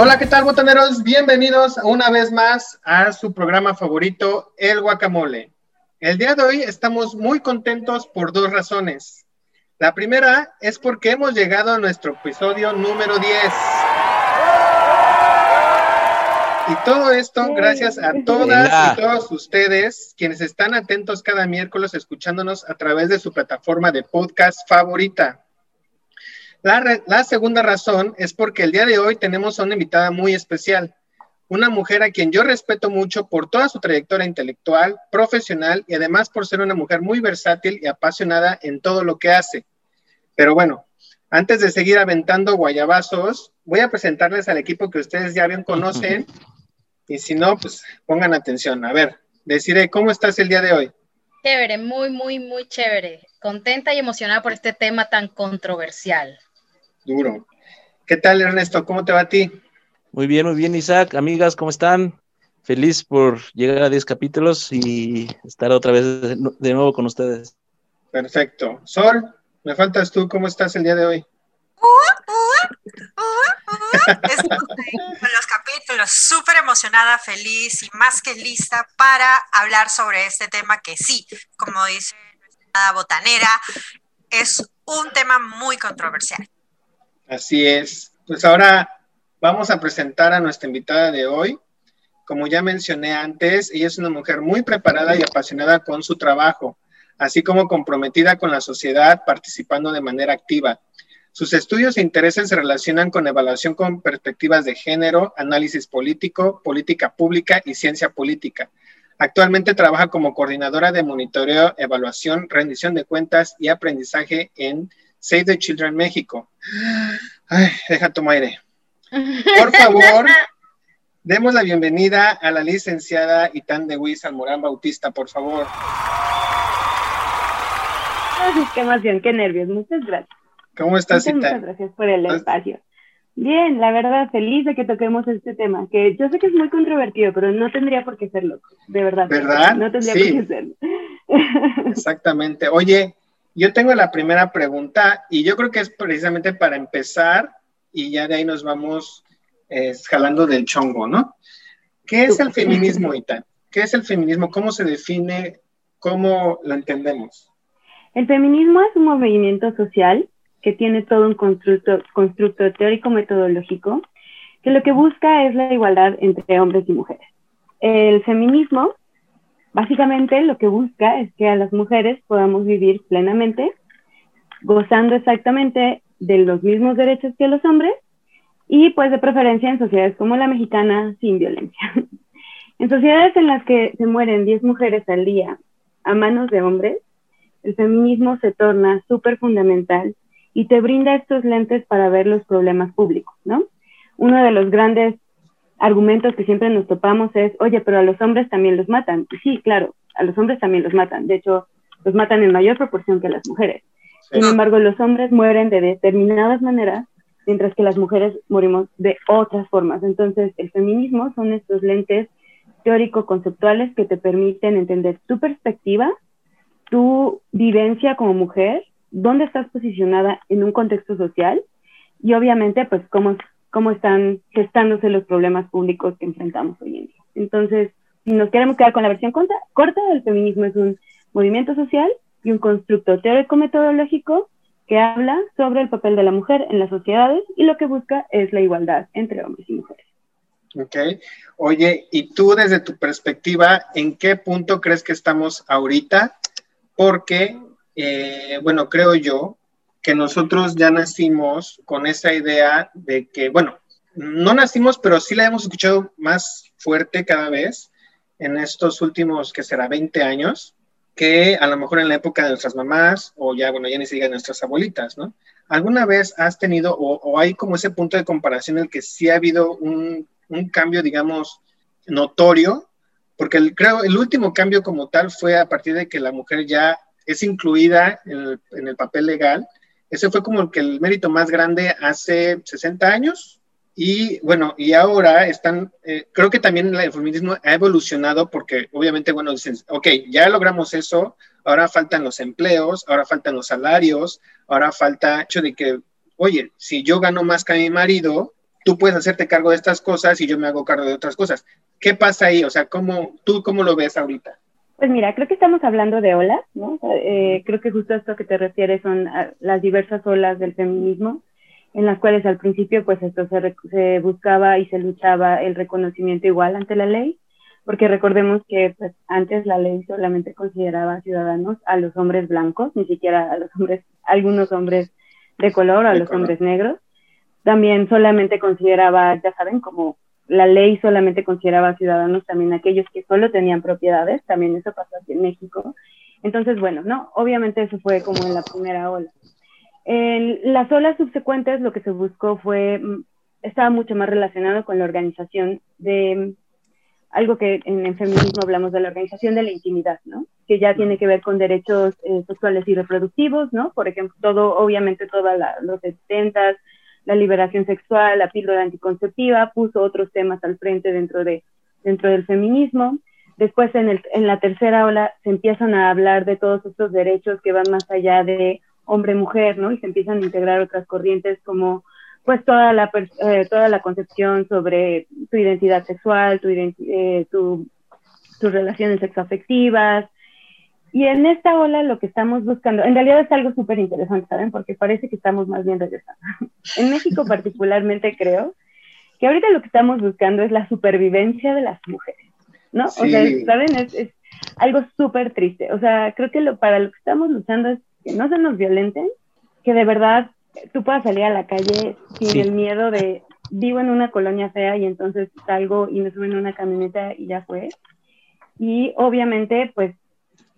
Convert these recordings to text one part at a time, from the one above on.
Hola, ¿qué tal, botaneros? Bienvenidos una vez más a su programa favorito, El Guacamole. El día de hoy estamos muy contentos por dos razones. La primera es porque hemos llegado a nuestro episodio número 10. Y todo esto gracias a todas y todos ustedes quienes están atentos cada miércoles escuchándonos a través de su plataforma de podcast favorita. La, la, segunda razón es porque el día de hoy tenemos a una invitada muy especial, una mujer a quien yo respeto mucho por toda su trayectoria intelectual, profesional y además por ser una mujer muy versátil y apasionada en todo lo que hace. Pero bueno, antes de seguir aventando guayabazos, voy a presentarles al equipo que ustedes ya bien conocen y si no, pues pongan atención. A ver, deciré, ¿cómo estás el día de hoy? Chévere, muy, muy, muy chévere. Contenta y emocionada por este tema tan controversial. Duro. ¿Qué tal, Ernesto? ¿Cómo te va a ti? Muy bien, muy bien, Isaac. Amigas, ¿cómo están? Feliz por llegar a 10 capítulos y estar otra vez de nuevo con ustedes. Perfecto. Sol, me faltas tú. ¿Cómo estás el día de hoy? con los capítulos, súper emocionada, feliz y más que lista para hablar sobre este tema que sí, como dice nuestra botanera, es un tema muy controversial. Así es. Pues ahora vamos a presentar a nuestra invitada de hoy. Como ya mencioné antes, ella es una mujer muy preparada y apasionada con su trabajo, así como comprometida con la sociedad, participando de manera activa. Sus estudios e intereses se relacionan con evaluación con perspectivas de género, análisis político, política pública y ciencia política. Actualmente trabaja como coordinadora de monitoreo, evaluación, rendición de cuentas y aprendizaje en Save the Children México. Ay, deja tu aire. Por favor, demos la bienvenida a la licenciada Itán de Wiz Almorán Bautista, por favor. Ay, qué emoción, qué nervios. Muchas gracias. ¿Cómo estás, muchas, muchas gracias por el espacio. Bien, la verdad, feliz de que toquemos este tema, que yo sé que es muy controvertido, pero no tendría por qué serlo, de verdad. ¿Verdad? No tendría por qué serlo. Exactamente. Oye, yo tengo la primera pregunta y yo creo que es precisamente para empezar y ya de ahí nos vamos eh, jalando del chongo, ¿no? ¿Qué es el feminismo, Ita? ¿Qué es el feminismo? ¿Cómo se define? ¿Cómo lo entendemos? El feminismo es un movimiento social que tiene todo un constructo, constructo teórico metodológico, que lo que busca es la igualdad entre hombres y mujeres. El feminismo básicamente lo que busca es que a las mujeres podamos vivir plenamente, gozando exactamente de los mismos derechos que los hombres y pues de preferencia en sociedades como la mexicana sin violencia. en sociedades en las que se mueren 10 mujeres al día a manos de hombres, el feminismo se torna súper fundamental y te brinda estos lentes para ver los problemas públicos, ¿no? Uno de los grandes argumentos que siempre nos topamos es, oye, pero a los hombres también los matan. Y sí, claro, a los hombres también los matan. De hecho, los matan en mayor proporción que a las mujeres. Sin embargo, los hombres mueren de determinadas maneras, mientras que las mujeres morimos de otras formas. Entonces, el feminismo son estos lentes teórico-conceptuales que te permiten entender tu perspectiva, tu vivencia como mujer dónde estás posicionada en un contexto social y obviamente pues cómo, cómo están gestándose los problemas públicos que enfrentamos hoy en día. Entonces, si nos queremos quedar con la versión corta, corta el feminismo es un movimiento social y un constructo teórico-metodológico que habla sobre el papel de la mujer en las sociedades y lo que busca es la igualdad entre hombres y mujeres. Ok. Oye, y tú desde tu perspectiva, ¿en qué punto crees que estamos ahorita? Porque eh, bueno, creo yo que nosotros ya nacimos con esa idea de que, bueno, no nacimos, pero sí la hemos escuchado más fuerte cada vez en estos últimos, que será 20 años, que a lo mejor en la época de nuestras mamás, o ya, bueno, ya ni siquiera nuestras abuelitas, ¿no? ¿Alguna vez has tenido, o, hay como ese punto de comparación en el que sí ha habido un, un cambio, digamos, notorio? Porque el, creo el último cambio como tal fue a partir de que la mujer ya es incluida en el, papel legal. Ese fue como el que el mérito más grande hace 60 años. Y bueno, y ahora están, eh, creo que también el feminismo ha evolucionado porque obviamente, bueno, dicen, ok, ya logramos eso, ahora faltan los empleos, ahora faltan los salarios, ahora falta el hecho de que, oye, si yo gano más que mi marido, tú puedes hacerte cargo de estas cosas y yo me hago cargo de otras cosas. ¿Qué pasa ahí? O sea, ¿cómo, ¿tú cómo lo ves ahorita? Pues mira, creo que estamos hablando de olas, ¿no? Eh, creo que justo a esto que te refieres son ah, las diversas olas del feminismo, en las cuales al principio pues esto se, se buscaba y se luchaba el reconocimiento igual ante la ley, porque recordemos que pues, antes la ley solamente consideraba ciudadanos a los hombres blancos, ni siquiera a los hombres, algunos hombres de color a los hombres negros. También solamente consideraba, ya saben, como la ley solamente consideraba ciudadanos también aquellos que solo tenían propiedades, también eso pasó aquí en México. Entonces, bueno, no, obviamente eso fue como en la primera ola. En las olas subsecuentes lo que se buscó fue, mm, estaba mucho más relacionado con la organización de mm, algo que en el feminismo hablamos de la organización de la intimidad, ¿no? Que ya tiene que ver con derechos eh, sexuales y reproductivos, ¿no? Por ejemplo, todo, obviamente, todos los 70 la liberación sexual, la píldora anticonceptiva, puso otros temas al frente dentro, de, dentro del feminismo. Después, en, el, en la tercera ola, se empiezan a hablar de todos estos derechos que van más allá de hombre-mujer, ¿no? Y se empiezan a integrar otras corrientes como, pues, toda la, eh, toda la concepción sobre tu identidad sexual, tu, eh, tu, tus relaciones sexoafectivas, y en esta ola lo que estamos buscando, en realidad es algo súper interesante, ¿saben? Porque parece que estamos más bien regresando. En México particularmente creo que ahorita lo que estamos buscando es la supervivencia de las mujeres, ¿no? O sea, ¿saben? Es, algo súper triste. O sea, creo que lo, para lo que estamos luchando es que no se nos violenten, que de verdad tú puedas salir a la calle sin el miedo de vivo en una colonia fea y entonces salgo y me suben a una camioneta y ya fue. Y obviamente, pues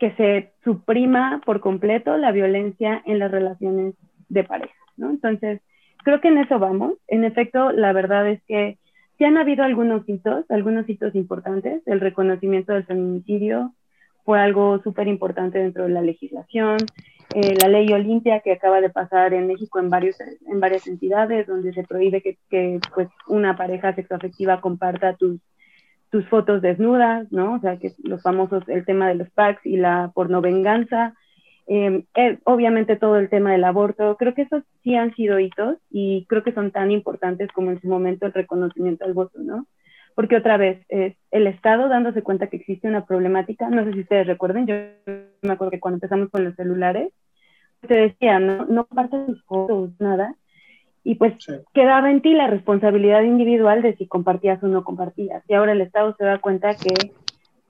que se suprima por completo la violencia en las relaciones de pareja, ¿no? Entonces, creo que en eso vamos. En efecto, la verdad es que sí han habido algunos hitos, algunos hitos importantes. El reconocimiento del feminicidio fue algo súper importante dentro de la legislación. Eh, la ley Olimpia que acaba de pasar en México en, varios, en varias entidades, donde se prohíbe que, pues, una pareja sexoafectiva comparta tus tus fotos desnudas, ¿no? O sea, que los famosos, el tema de los packs y la pornovenganza, eh, eh, obviamente todo el tema del aborto, creo que esos sí han sido hitos y creo que son tan importantes como en su momento el reconocimiento al voto, ¿no? Porque otra vez, es el Estado dándose cuenta que existe una problemática, no sé si ustedes recuerden, yo me acuerdo que cuando empezamos con los celulares, te decía, no, no tus fotos, nada, y pues quedaba en ti la responsabilidad individual de si compartías o no compartías. Y ahora el Estado se da cuenta que,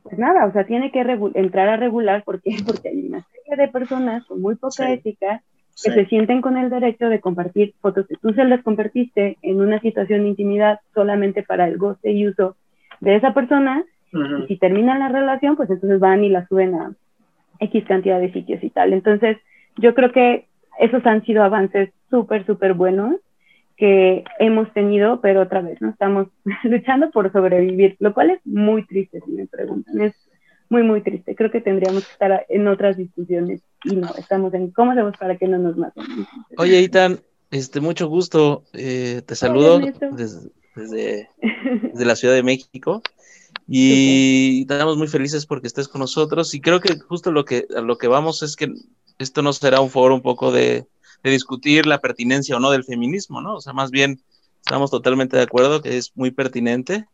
pues nada, o sea, tiene que entrar a regular porque, porque hay una serie de personas con muy poca ética que se sienten con el derecho de compartir fotos que tú se las compartiste en una situación de intimidad solamente para el goce y uso de esa persona. Y si terminan la relación, pues entonces van y la suben a X cantidad de sitios y tal. Entonces, yo creo que esos han sido avances súper, súper buenos que hemos tenido, pero otra vez, ¿no? Estamos luchando por sobrevivir, lo cual es muy triste, si me preguntan. Es muy, muy triste. Creo que tendríamos que estar en otras discusiones y no, estamos en cómo hacemos para que no nos maten. Oye, Itan, este, mucho gusto. Eh, te saludo desde, desde, la Ciudad de México. Y estamos muy felices porque estés con nosotros. Y creo que justo lo que, lo que vamos es que esto no será un foro un poco de, discutir la pertinencia o no del feminismo, ¿no? O sea, más bien estamos totalmente de acuerdo que es muy pertinente,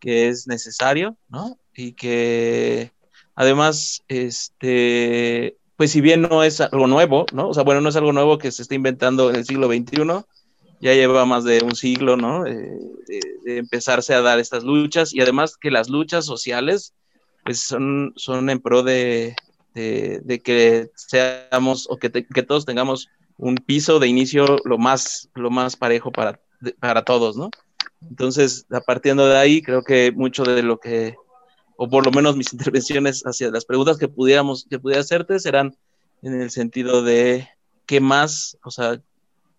que es necesario, ¿no? Y que además, este, pues si bien no es algo nuevo, ¿no? O sea, bueno, no es algo nuevo que se está inventando en el siglo XXI, ya lleva más de un siglo, ¿no? Eh, de, empezarse a dar estas luchas y además que las luchas sociales, pues son, son en pro de, de, que seamos o que, que, todos tengamos un piso de inicio lo más, lo más parejo para, para todos, ¿no? Entonces, a partiendo de ahí, creo que mucho de lo que, o por lo menos mis intervenciones hacia las preguntas que pudiéramos, que pudiera hacerte serán en el sentido de qué más, o sea,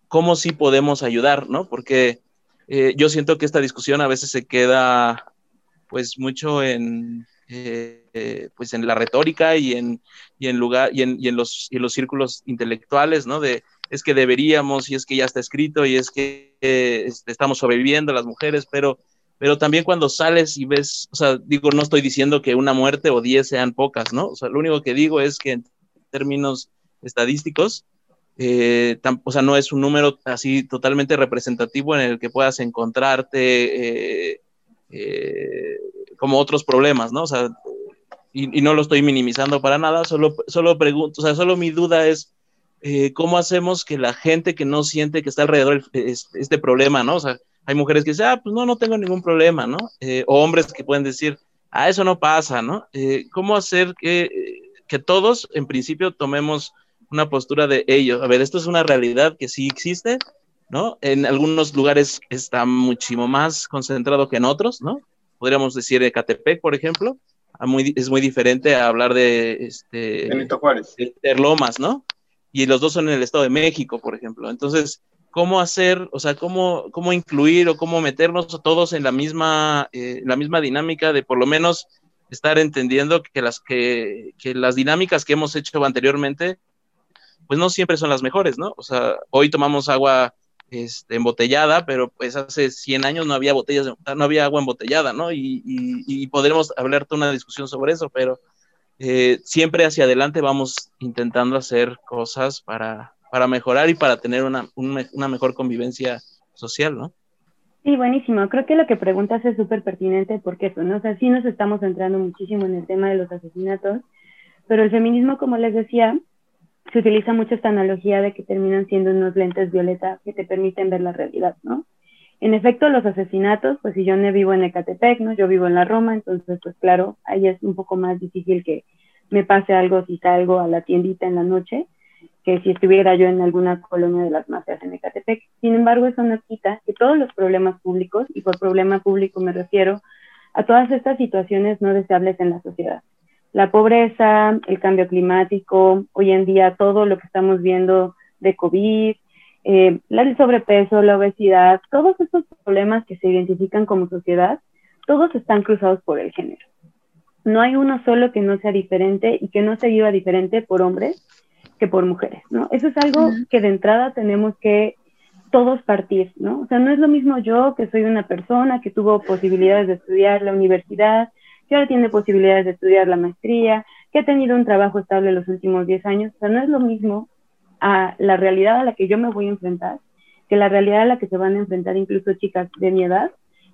cómo sí podemos ayudar, ¿no? Porque eh, yo siento que esta discusión a veces se queda, pues, mucho en, eh, pues en la retórica y en, y en, lugar, y en, y en los, y los círculos intelectuales, ¿no? De es que deberíamos y es que ya está escrito y es que eh, estamos sobreviviendo las mujeres, pero, pero también cuando sales y ves, o sea, digo, no estoy diciendo que una muerte o diez sean pocas, ¿no? O sea, lo único que digo es que en términos estadísticos, eh, o sea, no es un número así totalmente representativo en el que puedas encontrarte eh, eh, como otros problemas, ¿no? O sea, y, no lo estoy minimizando para nada, solo, solo pregunto, o sea, solo mi duda es cómo hacemos que la gente que no siente que está alrededor de este, problema, ¿no? O sea, hay mujeres que dicen, ah, pues no, no tengo ningún problema, ¿no? o hombres que pueden decir, ah, eso no pasa, ¿no? ¿Cómo hacer que, que todos, en principio, tomemos una postura de ellos. A ver, esto es una realidad que sí existe, ¿no? En algunos lugares está muchísimo más concentrado que en otros, ¿no? Podríamos decir Ecatepec, por ejemplo, es muy diferente a hablar de este Benito Juárez. De Lomas, ¿no? Y los dos son en el Estado de México, por ejemplo. Entonces, ¿cómo hacer, o sea, cómo, cómo incluir o cómo meternos todos en la misma, eh, la misma dinámica de por lo menos estar entendiendo que las, que, que las dinámicas que hemos hecho anteriormente pues no siempre son las mejores, ¿no? O sea, hoy tomamos agua este, embotellada, pero pues hace 100 años no había botellas, no había agua embotellada, ¿no? Y, y, podremos hablarte una discusión sobre eso, pero eh, siempre hacia adelante vamos intentando hacer cosas para, para mejorar y para tener una, una mejor convivencia social, ¿no? Sí, buenísimo. Creo que lo que preguntas es súper pertinente porque eso, ¿no? O sea, sí nos estamos centrando muchísimo en el tema de los asesinatos, pero el feminismo, como les decía, se utiliza mucho esta analogía de que terminan siendo unos lentes violetas que te permiten ver la realidad, ¿no? En efecto, los asesinatos, pues si yo no vivo en Ecatepec, ¿no? Yo vivo en la Roma, entonces, pues claro, ahí es un poco más difícil que me pase algo si salgo a la tiendita en la noche, que si estuviera yo en alguna colonia de las masas en Ecatepec. Sin embargo, eso no quita que todos los problemas públicos, y por problema público me refiero a todas estas situaciones no deseables en la sociedad, la pobreza, el cambio climático, hoy en día todo lo que estamos viendo de COVID, eh, el sobrepeso, la obesidad, todos estos problemas que se identifican como sociedad, todos están cruzados por el género. No hay uno solo que no sea diferente y que no se viva diferente por hombres que por mujeres, ¿no? Eso es algo que de entrada tenemos que todos partir, ¿no? O sea, no es lo mismo yo que soy una persona que tuvo posibilidades de estudiar la universidad, que ahora tiene posibilidades de estudiar la maestría, que ha tenido un trabajo estable los últimos 10 años. O sea, no es lo mismo a la realidad a la que yo me voy a enfrentar que la realidad a la que se van a enfrentar incluso chicas de mi edad,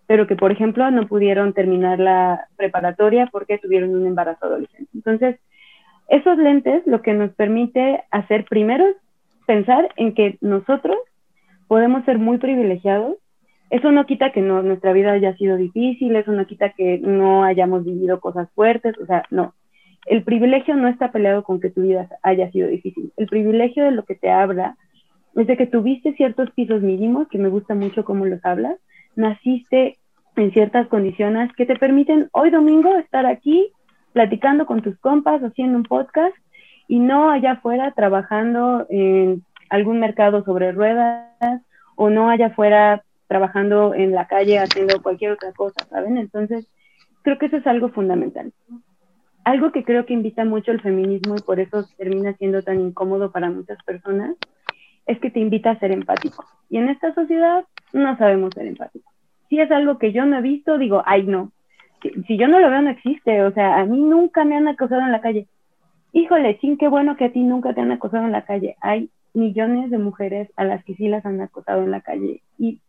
pero que, por ejemplo, no pudieron terminar la preparatoria porque tuvieron un embarazo adolescente. Entonces, esos lentes lo que nos permite hacer primero pensar en que nosotros podemos ser muy privilegiados eso no quita que no, nuestra vida haya sido difícil, eso no quita que no hayamos vivido cosas fuertes, o sea, no. El privilegio no está peleado con que tu vida haya sido difícil. El privilegio de lo que te habla es de que tuviste ciertos pisos mínimos, que me gusta mucho cómo los hablas, naciste en ciertas condiciones que te permiten hoy domingo estar aquí platicando con tus compas, haciendo un podcast y no allá afuera trabajando en algún mercado sobre ruedas o no allá afuera trabajando en la calle, haciendo cualquier otra cosa, ¿saben? Entonces, creo que eso es algo fundamental. Algo que creo que invita mucho el feminismo y por eso termina siendo tan incómodo para muchas personas, es que te invita a ser empático. Y en esta sociedad no sabemos ser empáticos. Si es algo que yo no he visto, digo, ay, no. Si, yo no lo veo, no existe. O sea, a mí nunca me han acosado en la calle. Híjole, sin qué bueno que a ti nunca te han acosado en la calle. Hay millones de mujeres a las que sí las han acosado en la calle. Y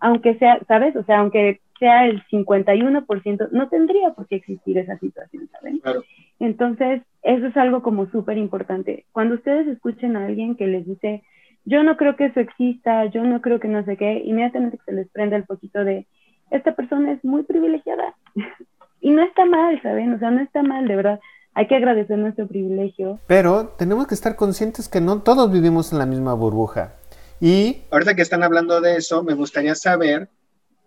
aunque sea, ¿sabes? O sea, aunque sea el 51%, no tendría por qué existir esa situación, ¿saben? Entonces, eso es algo como súper importante. Cuando ustedes escuchen a alguien que les dice, yo no creo que eso exista, yo no creo que no sé qué, inmediatamente se les prenda el poquito de, esta persona es muy privilegiada. y no está mal, ¿saben? O sea, no está mal, de verdad. Hay que agradecer nuestro privilegio. Pero tenemos que estar conscientes que no todos vivimos en la misma burbuja. Y ahorita que están hablando de eso, me gustaría saber,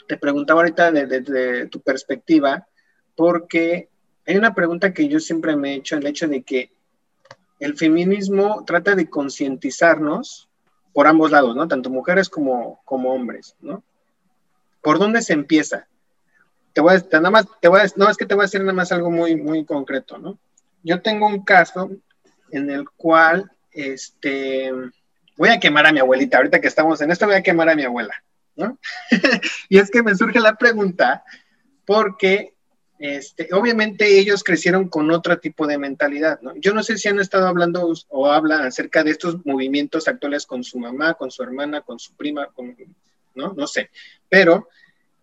te preguntaba ahorita desde tu perspectiva, porque hay una pregunta que yo siempre me he hecho, el hecho de que el feminismo trata de concientizarnos por ambos lados, ¿no? Tanto mujeres como, como hombres, ¿no? ¿Por dónde se empieza? Te voy a, nada más, te voy a, no, es que te voy a decir nada más algo muy, muy concreto, ¿no? Yo tengo un caso en el cual, este, voy a quemar a mi abuelita, ahorita que estamos en esto voy a quemar a mi abuela, ¿no? y es que me surge la pregunta porque este, obviamente ellos crecieron con otro tipo de mentalidad. Yo no sé si han estado hablando o hablan acerca de estos movimientos actuales con su mamá, con su hermana, con su prima, con. No sé, pero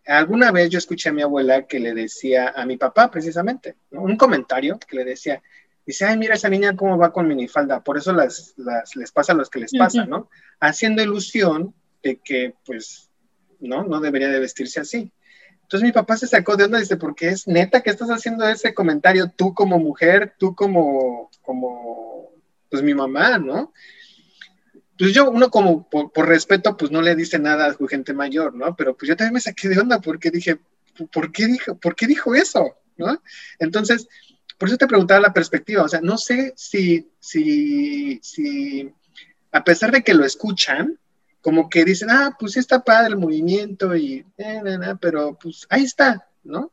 alguna vez yo escuché a mi abuela que le decía a mi papá precisamente, un comentario que le decía, dice, ay, mira esa niña cómo va con minifalda, por eso las, les pasa a los que les pasa, ¿no? Haciendo ilusión de que, pues, no, no debería de vestirse así. Entonces mi papá se sacó de onda y dice, porque es neta que estás haciendo ese comentario tú como mujer, tú como, como, pues mi mamá, ¿no? Pues yo, uno como por, respeto, pues no le dice nada a su gente mayor, ¿no? Pero pues yo también me saqué de onda porque dije, ¿por qué dijo, ¿por qué dijo eso? ¿No? Entonces, por eso te preguntaba la perspectiva, o sea, no sé si, si, si, a pesar de que lo escuchan, como que dicen, ah, pues sí está padre el movimiento y, eh, pero pues ahí está, ¿no?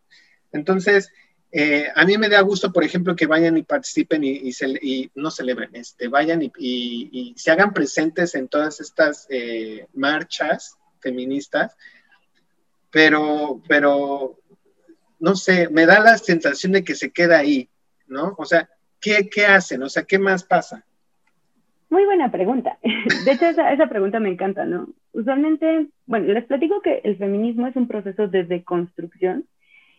Entonces, eh, a mí me da gusto, por ejemplo, que vayan y participen y, no celebren, este, vayan y, se hagan presentes en todas estas eh, marchas feministas, pero, pero, no sé, me da la sensación de que se queda ahí, ¿no? O sea, ¿qué, qué hacen? O sea, ¿qué más pasa? Muy buena pregunta. De hecho, esa, esa, pregunta me encanta, ¿no? Usualmente, bueno, les platico que el feminismo es un proceso de deconstrucción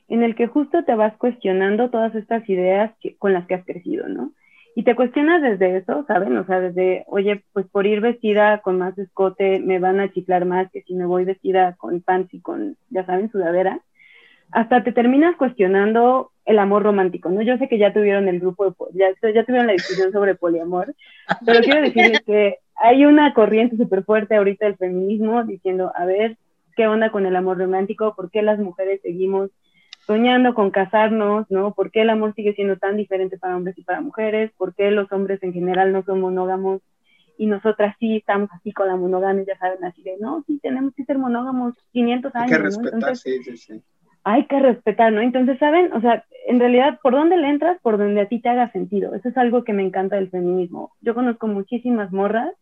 en el que justo te vas cuestionando todas estas ideas con las que has crecido, ¿no? Y te cuestionas desde eso, ¿saben? O sea, desde, oye, pues por ir vestida con más escote me van a chiflar más que si me voy vestida con pants y con, ya saben, sudadera. Hasta te terminas cuestionando el amor romántico, ¿no? Yo sé que ya tuvieron el grupo, ya, ya tuvieron la discusión sobre poliamor, pero quiero decirles que hay una corriente súper fuerte ahorita del feminismo diciendo, a ver, ¿qué onda con el amor romántico? ¿Por qué las mujeres seguimos soñando con casarnos, ¿no? ¿Por qué el amor sigue siendo tan diferente para hombres y para mujeres? ¿Por qué los hombres en general no son monógamos y nosotras sí estamos así con la monogamia, ya saben, así de, no, sí tenemos que ser monógamos 500 años, Hay que respetar, sí, sí, sí hay que respetar, ¿no? Entonces, ¿saben? O sea, en realidad, ¿por dónde le entras? Por donde a ti te haga sentido. Eso es algo que me encanta del feminismo. Yo conozco muchísimas morras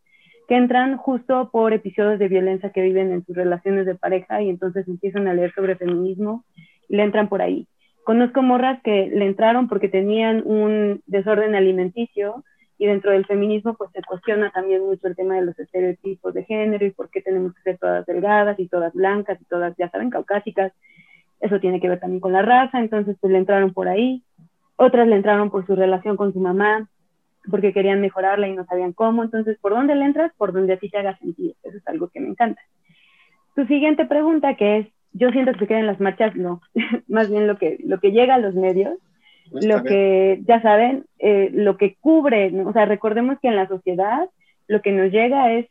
que entran justo por episodios de violencia que viven en sus relaciones de pareja y entonces empiezan a leer sobre feminismo y le entran por ahí. Conozco morras que le entraron porque tenían un desorden alimenticio y dentro del feminismo pues se cuestiona también mucho el tema de los estereotipos de género y por qué tenemos que ser todas delgadas y todas blancas y todas, ya saben, caucásicas eso tiene que ver también con la raza, entonces pues le entraron por ahí, otras le entraron por su relación con su mamá, porque querían mejorarla y no sabían cómo, entonces ¿por dónde le entras? Por donde a ti te haga sentido, eso es algo que me encanta. Tu siguiente pregunta que es, yo siento que se quedan las marchas, no, más bien lo que, lo que llega a los medios, lo que, ya saben, eh, lo que cubre, o sea, recordemos que en la sociedad lo que nos llega es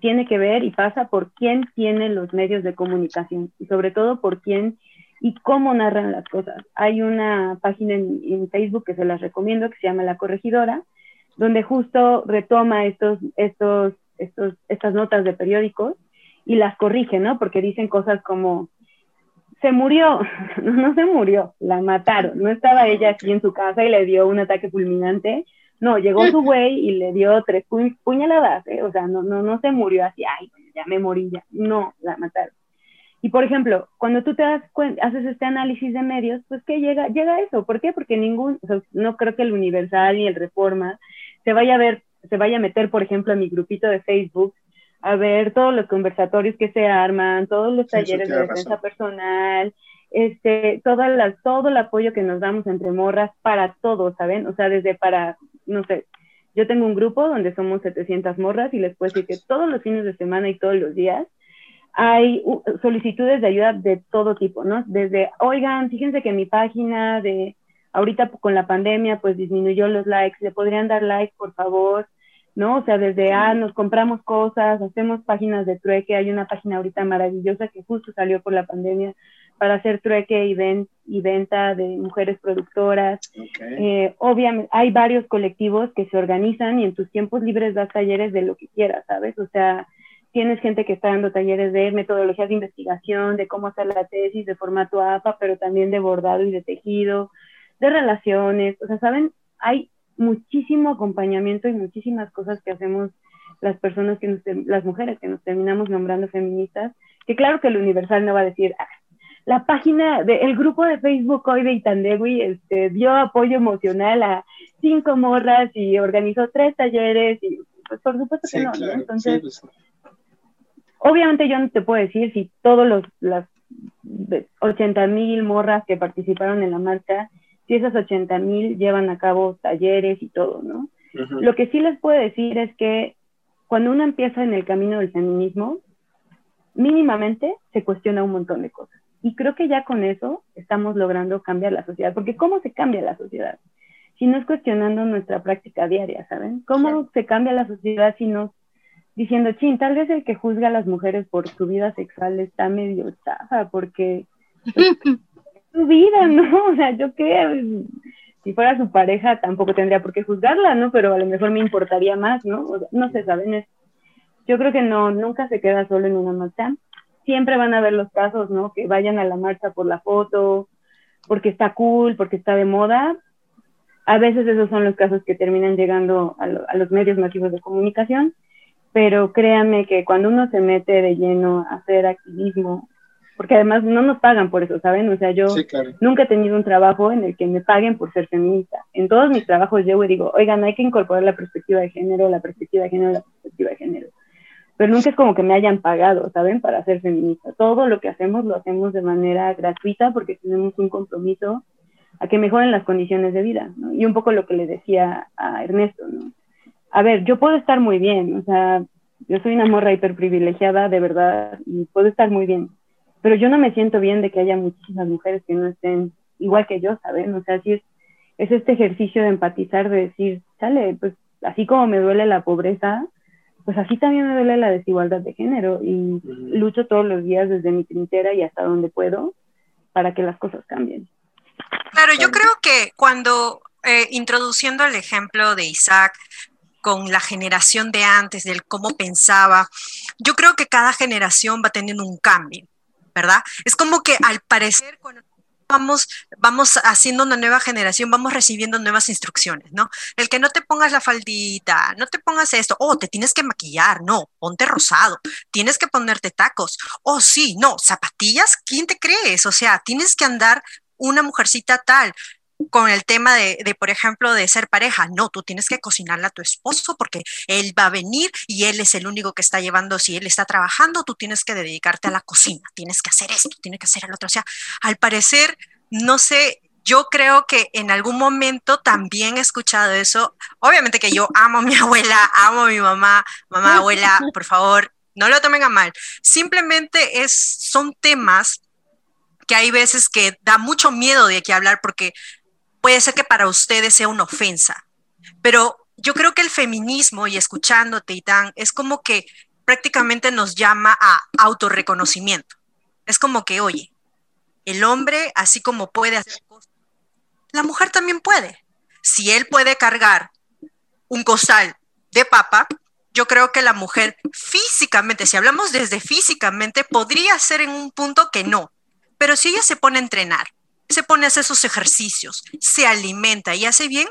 tiene que ver y pasa por quién tiene los medios de comunicación y sobre todo por quién y cómo narran las cosas. Hay una página en, Facebook que se las recomiendo que se llama La Corregidora, donde justo retoma estos, estos, estos, estas notas de periódicos y las corrige, ¿no? Porque dicen cosas como, se murió, no, se murió, la mataron, no estaba ella aquí en su casa y le dio un ataque fulminante, no, llegó su güey y le dio tres puñaladas, ¿eh? o sea, no, no, no se murió así, ay, ya me morí ya, no, la mataron. Y por ejemplo, cuando tú te das haces este análisis de medios, pues ¿qué llega? Llega eso. ¿Por qué? Porque ningún, no creo que el Universal ni el Reforma se vaya a ver, se vaya a meter, por ejemplo, en mi grupito de Facebook a ver todos los conversatorios que se arman, todos los talleres de defensa personal, este, todas las, todo el apoyo que nos damos entre morras para todos, ¿saben? O sea, desde para, no sé, yo tengo un grupo donde somos 700 morras y les puedo decir que todos los fines de semana y todos los días hay solicitudes de ayuda de todo tipo, ¿no? Desde, oigan, fíjense que mi página de ahorita con la pandemia pues disminuyó los likes, le podrían dar like, por favor, ¿no? O sea, desde, ah, nos compramos cosas, hacemos páginas de trueque, hay una página ahorita maravillosa que justo salió por la pandemia para hacer trueque y, y venta de mujeres productoras. Eh, obviamente, hay varios colectivos que se organizan y en tus tiempos libres das talleres de lo que quieras, ¿sabes? O sea, tienes gente que está dando talleres de metodologías de investigación, de cómo hacer la tesis de formato APA, pero también de bordado y de tejido, de relaciones, o sea, saben, hay muchísimo acompañamiento y muchísimas cosas que hacemos las personas que nos, las mujeres que nos terminamos nombrando feministas, que claro que el universal no va a decir, ah, la página del grupo de Facebook hoy de Itandegui este, dio apoyo emocional a cinco morras y organizó tres talleres y pues por supuesto que no, Entonces, pues obviamente yo no te puedo decir si todos los las 80 mil morras que participaron en la marcha, si esas 80 mil llevan a cabo talleres y todo, ¿no? Lo que sí les puedo decir es que cuando uno empieza en el camino del feminismo, mínimamente se cuestiona un montón de cosas. Y creo que ya con eso estamos logrando cambiar la sociedad, porque ¿cómo se cambia la sociedad? Si no es cuestionando nuestra práctica diaria, ¿saben? ¿Cómo se cambia la sociedad si no diciendo, chin, tal vez el que juzga a las mujeres por su vida sexual está medio chafa, porque su vida, ¿no? O sea, yo qué, si fuera su pareja tampoco tendría por qué juzgarla, ¿no? Pero a lo mejor me importaría más, ¿no? no se saben, yo creo que no, nunca se queda solo en una marcha. Siempre van a haber los casos, ¿no? Que vayan a la marcha por la foto, porque está cool, porque está de moda. A veces esos son los casos que terminan llegando a, a los medios masivos de comunicación pero créanme que cuando uno se mete de lleno a hacer activismo, porque además no nos pagan por eso, ¿saben? O sea, yo nunca he tenido un trabajo en el que me paguen por ser feminista. En todos mis trabajos yo digo, oigan, hay que incorporar la perspectiva de género, la perspectiva de género, la perspectiva de género. Pero nunca es como que me hayan pagado, ¿saben? Para ser feminista. Todo lo que hacemos lo hacemos de manera gratuita porque tenemos un compromiso a que mejoren las condiciones de vida, ¿no? Y un poco lo que le decía a Ernesto, ¿no? A ver, yo puedo estar muy bien, o sea, yo soy una morra hiperprivilegiada, de verdad, y puedo estar muy bien, pero yo no me siento bien de que haya muchísimas mujeres que no estén igual que yo, ¿saben? O sea, sí es, es este ejercicio de empatizar, de decir, sale, pues así como me duele la pobreza, pues así también me duele la desigualdad de género y lucho todos los días desde mi trinchera y hasta donde puedo para que las cosas cambien. Claro, yo creo que cuando eh, introduciendo el ejemplo de Isaac, con la generación de antes, del cómo pensaba. Yo creo que cada generación va teniendo un cambio, ¿verdad? Es como que al parecer cuando vamos, vamos haciendo una nueva generación, vamos recibiendo nuevas instrucciones, ¿no? El que no te pongas la faldita, no te pongas esto, oh, te tienes que maquillar, no, ponte rosado, tienes que ponerte tacos, oh, sí, no, zapatillas, ¿quién te crees? O sea, tienes que andar una mujercita tal, con el tema de, de, por ejemplo, de ser pareja. No, tú tienes que cocinarle a tu esposo porque él va a venir y él es el único que está llevando, si él está trabajando, tú tienes que dedicarte a la cocina, tienes que hacer esto, tienes que hacer el otro. O sea, al parecer, no sé, yo creo que en algún momento también he escuchado eso. Obviamente que yo amo a mi abuela, amo a mi mamá, mamá, abuela, por favor, no lo tomen a mal. Simplemente es, son temas que hay veces que da mucho miedo de que hablar porque puede ser que para ustedes sea una ofensa, pero yo creo que el feminismo, y escuchándote, Itán, es como que prácticamente nos llama a autorreconocimiento. Es como que, oye, el hombre, así como puede hacer cosas, la mujer también puede. Si él puede cargar un costal de papa, yo creo que la mujer físicamente, si hablamos desde físicamente, podría ser en un punto que no. Pero si ella se pone a entrenar, se pone a hacer sus ejercicios, se alimenta y hace bien,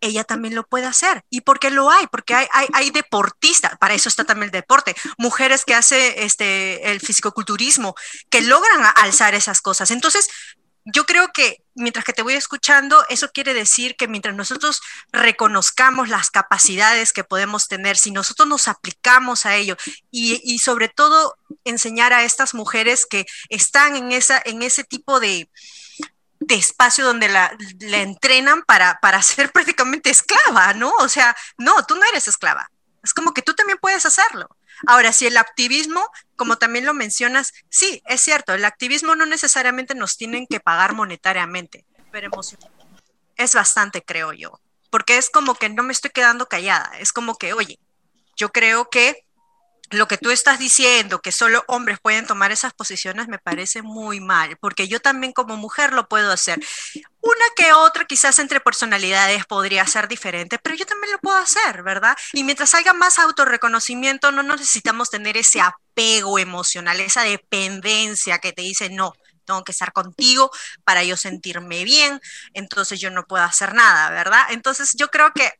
ella también lo puede hacer. ¿Y por qué lo hay? Porque hay, hay, deportistas, para eso está también el deporte, mujeres que hacen este, el fisicoculturismo, que logran alzar esas cosas. Entonces, yo creo que mientras que te voy escuchando, eso quiere decir que mientras nosotros reconozcamos las capacidades que podemos tener, si nosotros nos aplicamos a ello y, sobre todo enseñar a estas mujeres que están en, esa, en ese tipo de, espacio donde la, entrenan para, para ser prácticamente esclava, ¿no? O sea, no, tú no eres esclava. Es como que tú también puedes hacerlo. Ahora, si el activismo, como también lo mencionas, sí, es cierto, el activismo no necesariamente nos tienen que pagar monetariamente, pero emocionalmente es bastante, creo yo, porque es como que no me estoy quedando callada, es como que, oye, yo creo que lo que tú estás diciendo, que solo hombres pueden tomar esas posiciones, me parece muy mal, porque yo también como mujer lo puedo hacer. Una que otra, quizás entre personalidades podría ser diferente, pero yo también lo puedo hacer, ¿verdad? Y mientras haya más autorreconocimiento, no necesitamos tener ese apego emocional, esa dependencia que te dice, no, tengo que estar contigo para yo sentirme bien, entonces yo no puedo hacer nada, ¿verdad? Entonces yo creo que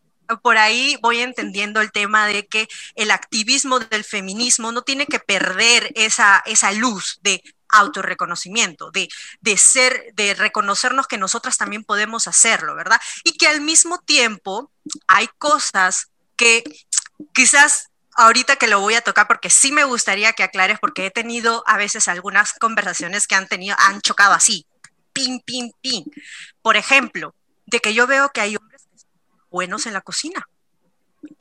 por ahí voy entendiendo el tema de que el activismo del feminismo no tiene que perder esa, esa luz de autorreconocimiento, de, de ser, de reconocernos que nosotras también podemos hacerlo, ¿verdad? Y que al mismo tiempo hay cosas que quizás ahorita que lo voy a tocar porque sí me gustaría que aclares porque he tenido a veces algunas conversaciones que han tenido han chocado así, pin pin pin. Por ejemplo, de que yo veo que hay buenos en la cocina.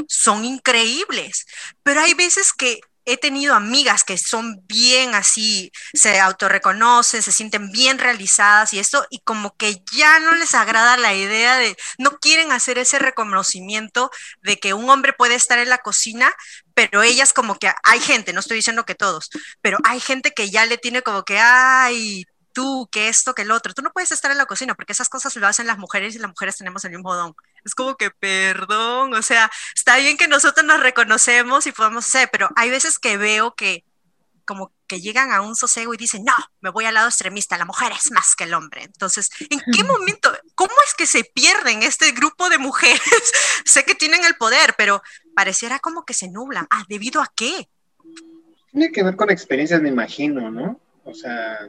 Son increíbles, pero hay veces que he tenido amigas que son bien así, se autorreconocen, se sienten bien realizadas y esto, y como que ya no les agrada la idea de, no quieren hacer ese reconocimiento de que un hombre puede estar en la cocina, pero ellas como que hay gente, no estoy diciendo que todos, pero hay gente que ya le tiene como que, ay, tú, que esto, que el otro. Tú no puedes estar en la cocina porque esas cosas lo hacen las mujeres y las mujeres tenemos el mismo don. Es como que, perdón, o sea, está bien que nosotros nos reconocemos y podemos ser, pero hay veces que veo que como que llegan a un sosego y dicen, no, me voy al lado extremista, la mujer es más que el hombre. Entonces, ¿en qué momento, cómo es que se pierden este grupo de mujeres? sé que tienen el poder, pero pareciera como que se nublan. Ah, ¿debido a qué? Tiene que ver con experiencias, me imagino, ¿no? O sea,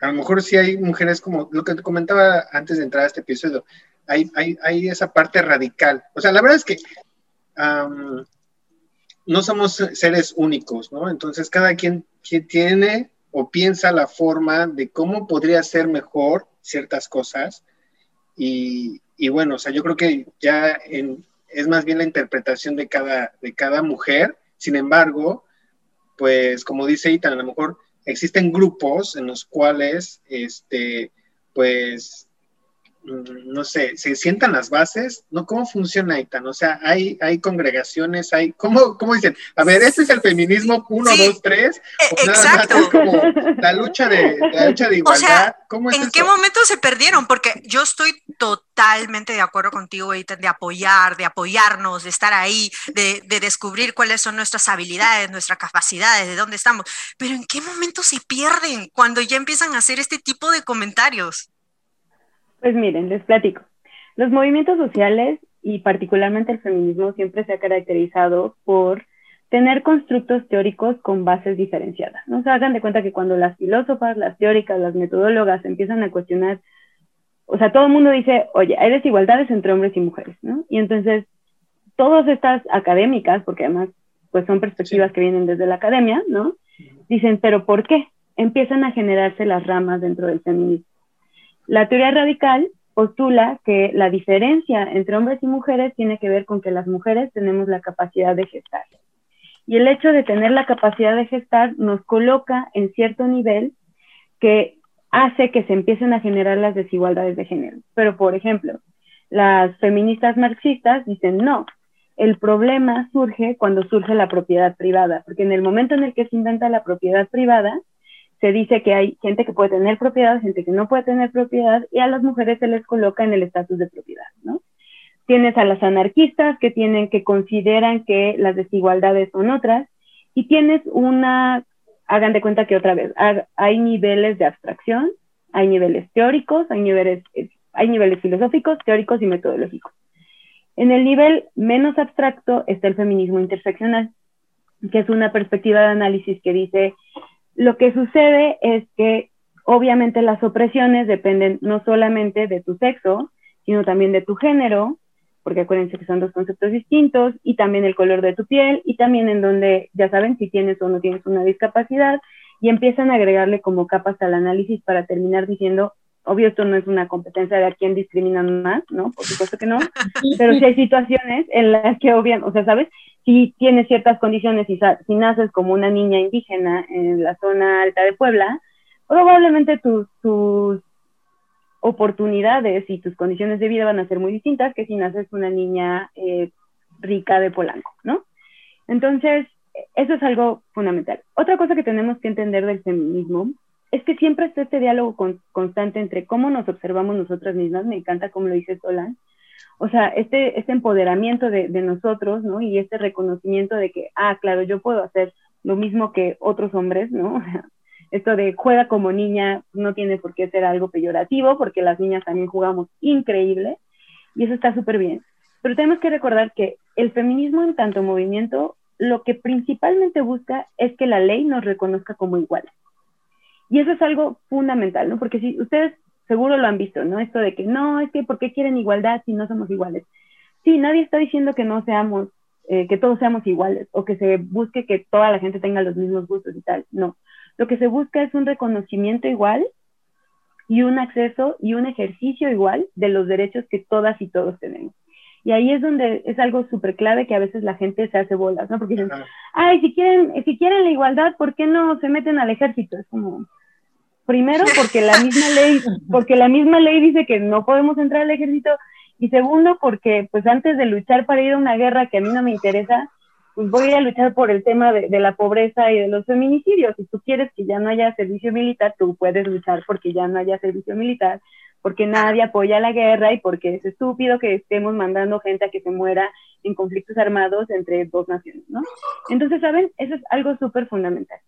a lo mejor sí hay mujeres como lo que te comentaba antes de entrar a este episodio, hay, hay, esa parte radical. O sea, la verdad es que no somos seres únicos, ¿no? Entonces cada quien, tiene o piensa la forma de cómo podría ser mejor ciertas cosas. Y, bueno, o sea, yo creo que ya es más bien la interpretación de cada, de cada mujer. Sin embargo, pues como dice Itan, a lo mejor existen grupos en los cuales, este, pues, no sé, se sientan las bases, ¿no? ¿Cómo funciona ITAN? O sea, hay, hay congregaciones, hay, ¿cómo, ¿cómo dicen? A ver, este es el feminismo 1, 2, 3. Exacto. es como la lucha de, la lucha de igualdad. ¿Cómo es ¿En qué momento se perdieron? Porque yo estoy totalmente de acuerdo contigo, ITAN, de apoyar, de apoyarnos, de estar ahí, de, de descubrir cuáles son nuestras habilidades, nuestras capacidades, de dónde estamos. Pero ¿en qué momento se pierden cuando ya empiezan a hacer este tipo de comentarios? Pues miren, les platico. Los movimientos sociales y particularmente el feminismo siempre se ha caracterizado por tener constructos teóricos con bases diferenciadas. No se hagan de cuenta que cuando las filósofas, las teóricas, las metodólogas empiezan a cuestionar, o sea, todo el mundo dice, oye, hay desigualdades entre hombres y mujeres, ¿no? Y entonces, todas estas académicas, porque además, pues son perspectivas que vienen desde la academia, ¿no? Dicen, pero ¿por qué? Empiezan a generarse las ramas dentro del feminismo. La teoría radical postula que la diferencia entre hombres y mujeres tiene que ver con que las mujeres tenemos la capacidad de gestar. Y el hecho de tener la capacidad de gestar nos coloca en cierto nivel que hace que se empiecen a generar las desigualdades de género. Pero, por ejemplo, las feministas marxistas dicen, no, el problema surge cuando surge la propiedad privada, porque en el momento en el que se inventa la propiedad privada, se dice que hay gente que puede tener propiedad, gente que no puede tener propiedad, y a las mujeres se les coloca en el estatus de propiedad, ¿no? Tienes a las anarquistas que tienen, que consideran que las desigualdades son otras, y tienes una, hagan de cuenta que otra vez, hay niveles de abstracción, hay niveles teóricos, hay niveles, hay niveles filosóficos, teóricos y metodológicos. En el nivel menos abstracto está el feminismo interseccional, que es una perspectiva de análisis que dice lo que sucede es que obviamente las opresiones dependen no solamente de tu sexo, sino también de tu género, porque acuérdense que son dos conceptos distintos, y también el color de tu piel, y también en donde ya saben si tienes o no tienes una discapacidad, y empiezan a agregarle como capas al análisis para terminar diciendo, obvio esto no es una competencia de a quién discriminan más, ¿no? Por supuesto que no, pero sí hay situaciones en las que obviamente, o sea, ¿sabes? si tienes ciertas condiciones y si naces como una niña indígena en la zona alta de Puebla, probablemente tus, tus oportunidades y tus condiciones de vida van a ser muy distintas que si naces una niña eh, rica de Polanco, ¿no? Entonces, eso es algo fundamental. Otra cosa que tenemos que entender del feminismo es que siempre está este diálogo constante entre cómo nos observamos nosotras mismas, me encanta como lo dice Solán, o sea, este, este empoderamiento de, nosotros, ¿no? Y este reconocimiento de que, ah, claro, yo puedo hacer lo mismo que otros hombres, ¿no? Esto de juega como niña no tiene por qué ser algo peyorativo, porque las niñas también jugamos increíble, y eso está súper bien. Pero tenemos que recordar que el feminismo en tanto movimiento lo que principalmente busca es que la ley nos reconozca como iguales. Y eso es algo fundamental, ¿no? Porque si ustedes seguro lo han visto, ¿no? Esto de que no, es que ¿por qué quieren igualdad si no somos iguales? Sí, nadie está diciendo que no seamos, eh, que todos seamos iguales o que se busque que toda la gente tenga los mismos gustos y tal. No. Lo que se busca es un reconocimiento igual y un acceso y un ejercicio igual de los derechos que todas y todos tenemos. Y ahí es donde es algo súper clave que a veces la gente se hace bolas, ¿no? Porque dicen, ay, si quieren, si quieren la igualdad, ¿por qué no se meten al ejército? Es como, primero porque la misma ley, porque la misma ley dice que no podemos entrar al ejército, y segundo porque pues antes de luchar para ir a una guerra que a mí no me interesa, pues voy a luchar por el tema de, de, la pobreza y de los feminicidios. Si tú quieres que ya no haya servicio militar, tú puedes luchar porque ya no haya servicio militar porque nadie apoya la guerra y porque es estúpido que estemos mandando gente a que se muera en conflictos armados entre dos naciones, ¿no? Entonces, ¿saben? Eso es algo súper fundamental.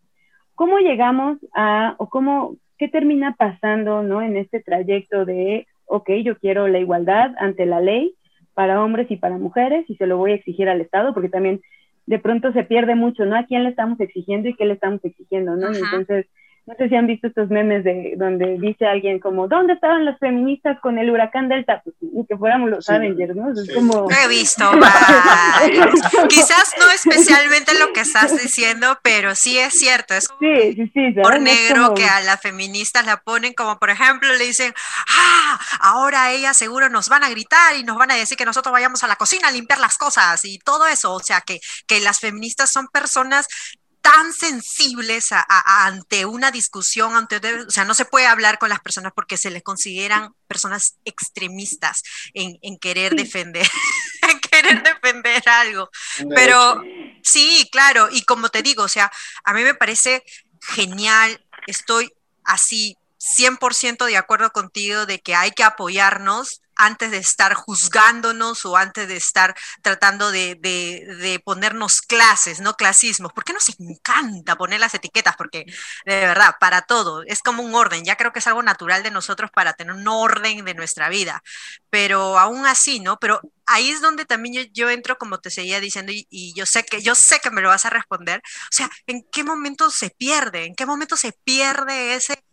¿Cómo llegamos a, o cómo, qué termina pasando, ¿no? En este trayecto de, ok, yo quiero la igualdad ante la ley para hombres y para mujeres y se lo voy a exigir al Estado, porque también de pronto se pierde mucho, ¿no? ¿A quién le estamos exigiendo y qué le estamos exigiendo, ¿no? entonces no sé si han visto estos memes de donde dice alguien como, ¿dónde estaban las feministas con el huracán Delta? Pues que fuéramos los Avengers, ¿no? Es como... He visto, quizás no especialmente lo que estás diciendo, pero sí es cierto, es sí, sí, sí, por negro que a las feministas la ponen como, por ejemplo, le dicen, ah, ahora ellas seguro nos van a gritar y nos van a decir que nosotros vayamos a la cocina a limpiar las cosas y todo eso, o sea, que, que las feministas son personas tan sensibles ante una discusión, ante, o sea, no se puede hablar con las personas porque se les consideran personas extremistas en, querer defender, en querer defender algo. Pero sí, claro, y como te digo, o sea, a mí me parece genial, estoy así 100% de acuerdo contigo de que hay que apoyarnos antes de estar juzgándonos o antes de estar tratando de, ponernos clases, no clasismos. ¿Por qué nos encanta poner las etiquetas? Porque de verdad, para todo, es como un orden. Ya creo que es algo natural de nosotros para tener un orden de nuestra vida. Pero aún así, ¿no? Pero ahí es donde también yo, entro, como te seguía diciendo, y, y, yo sé que yo sé que me lo vas a responder. O sea, ¿en qué momento se pierde? ¿En qué momento se pierde ese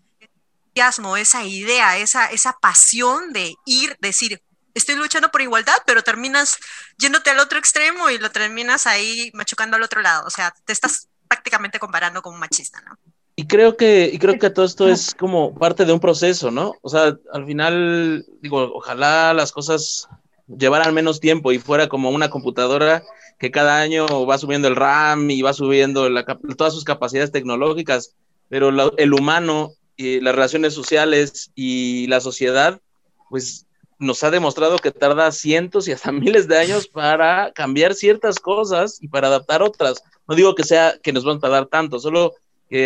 esa idea, esa, esa pasión de ir, decir, estoy luchando por igualdad, pero terminas yéndote al otro extremo y lo terminas ahí machucando al otro lado. O sea, te estás prácticamente comparando con un machista, ¿no? Y creo que, y creo que todo esto es como parte de un proceso, ¿no? O sea, al final, digo, ojalá las cosas llevaran menos tiempo y fuera como una computadora que cada año va subiendo el RAM y va subiendo todas sus capacidades tecnológicas, pero el humano y las relaciones sociales y la sociedad, pues nos ha demostrado que tarda cientos y hasta miles de años para cambiar ciertas cosas y para adaptar otras. No digo que sea que nos van a tardar tanto, solo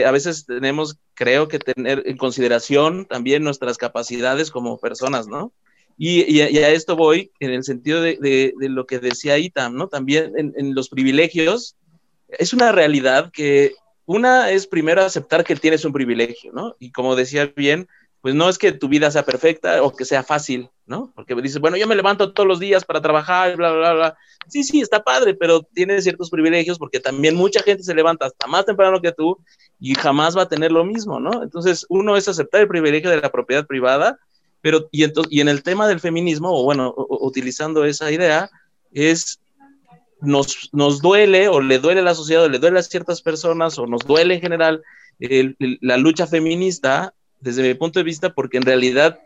a veces tenemos, creo que tener en consideración también nuestras capacidades como personas, ¿no? Y, a esto voy en el sentido de, lo que decía Itam, ¿no? También en los privilegios, es una realidad que una es primero aceptar que tienes un privilegio, ¿no? Y como decía bien, pues no es que tu vida sea perfecta o que sea fácil, ¿no? Porque dices, bueno, yo me levanto todos los días para trabajar, bla, bla, bla. Sí, sí, está padre, pero tienes ciertos privilegios porque también mucha gente se levanta hasta más temprano que tú y jamás va a tener lo mismo, ¿no? Entonces, uno es aceptar el privilegio de la propiedad privada, pero y, entonces, y en el tema del feminismo, o bueno, utilizando esa idea, es nos, nos duele o le duele a la sociedad o le duele a ciertas personas o nos duele en general la lucha feminista desde mi punto de vista porque en realidad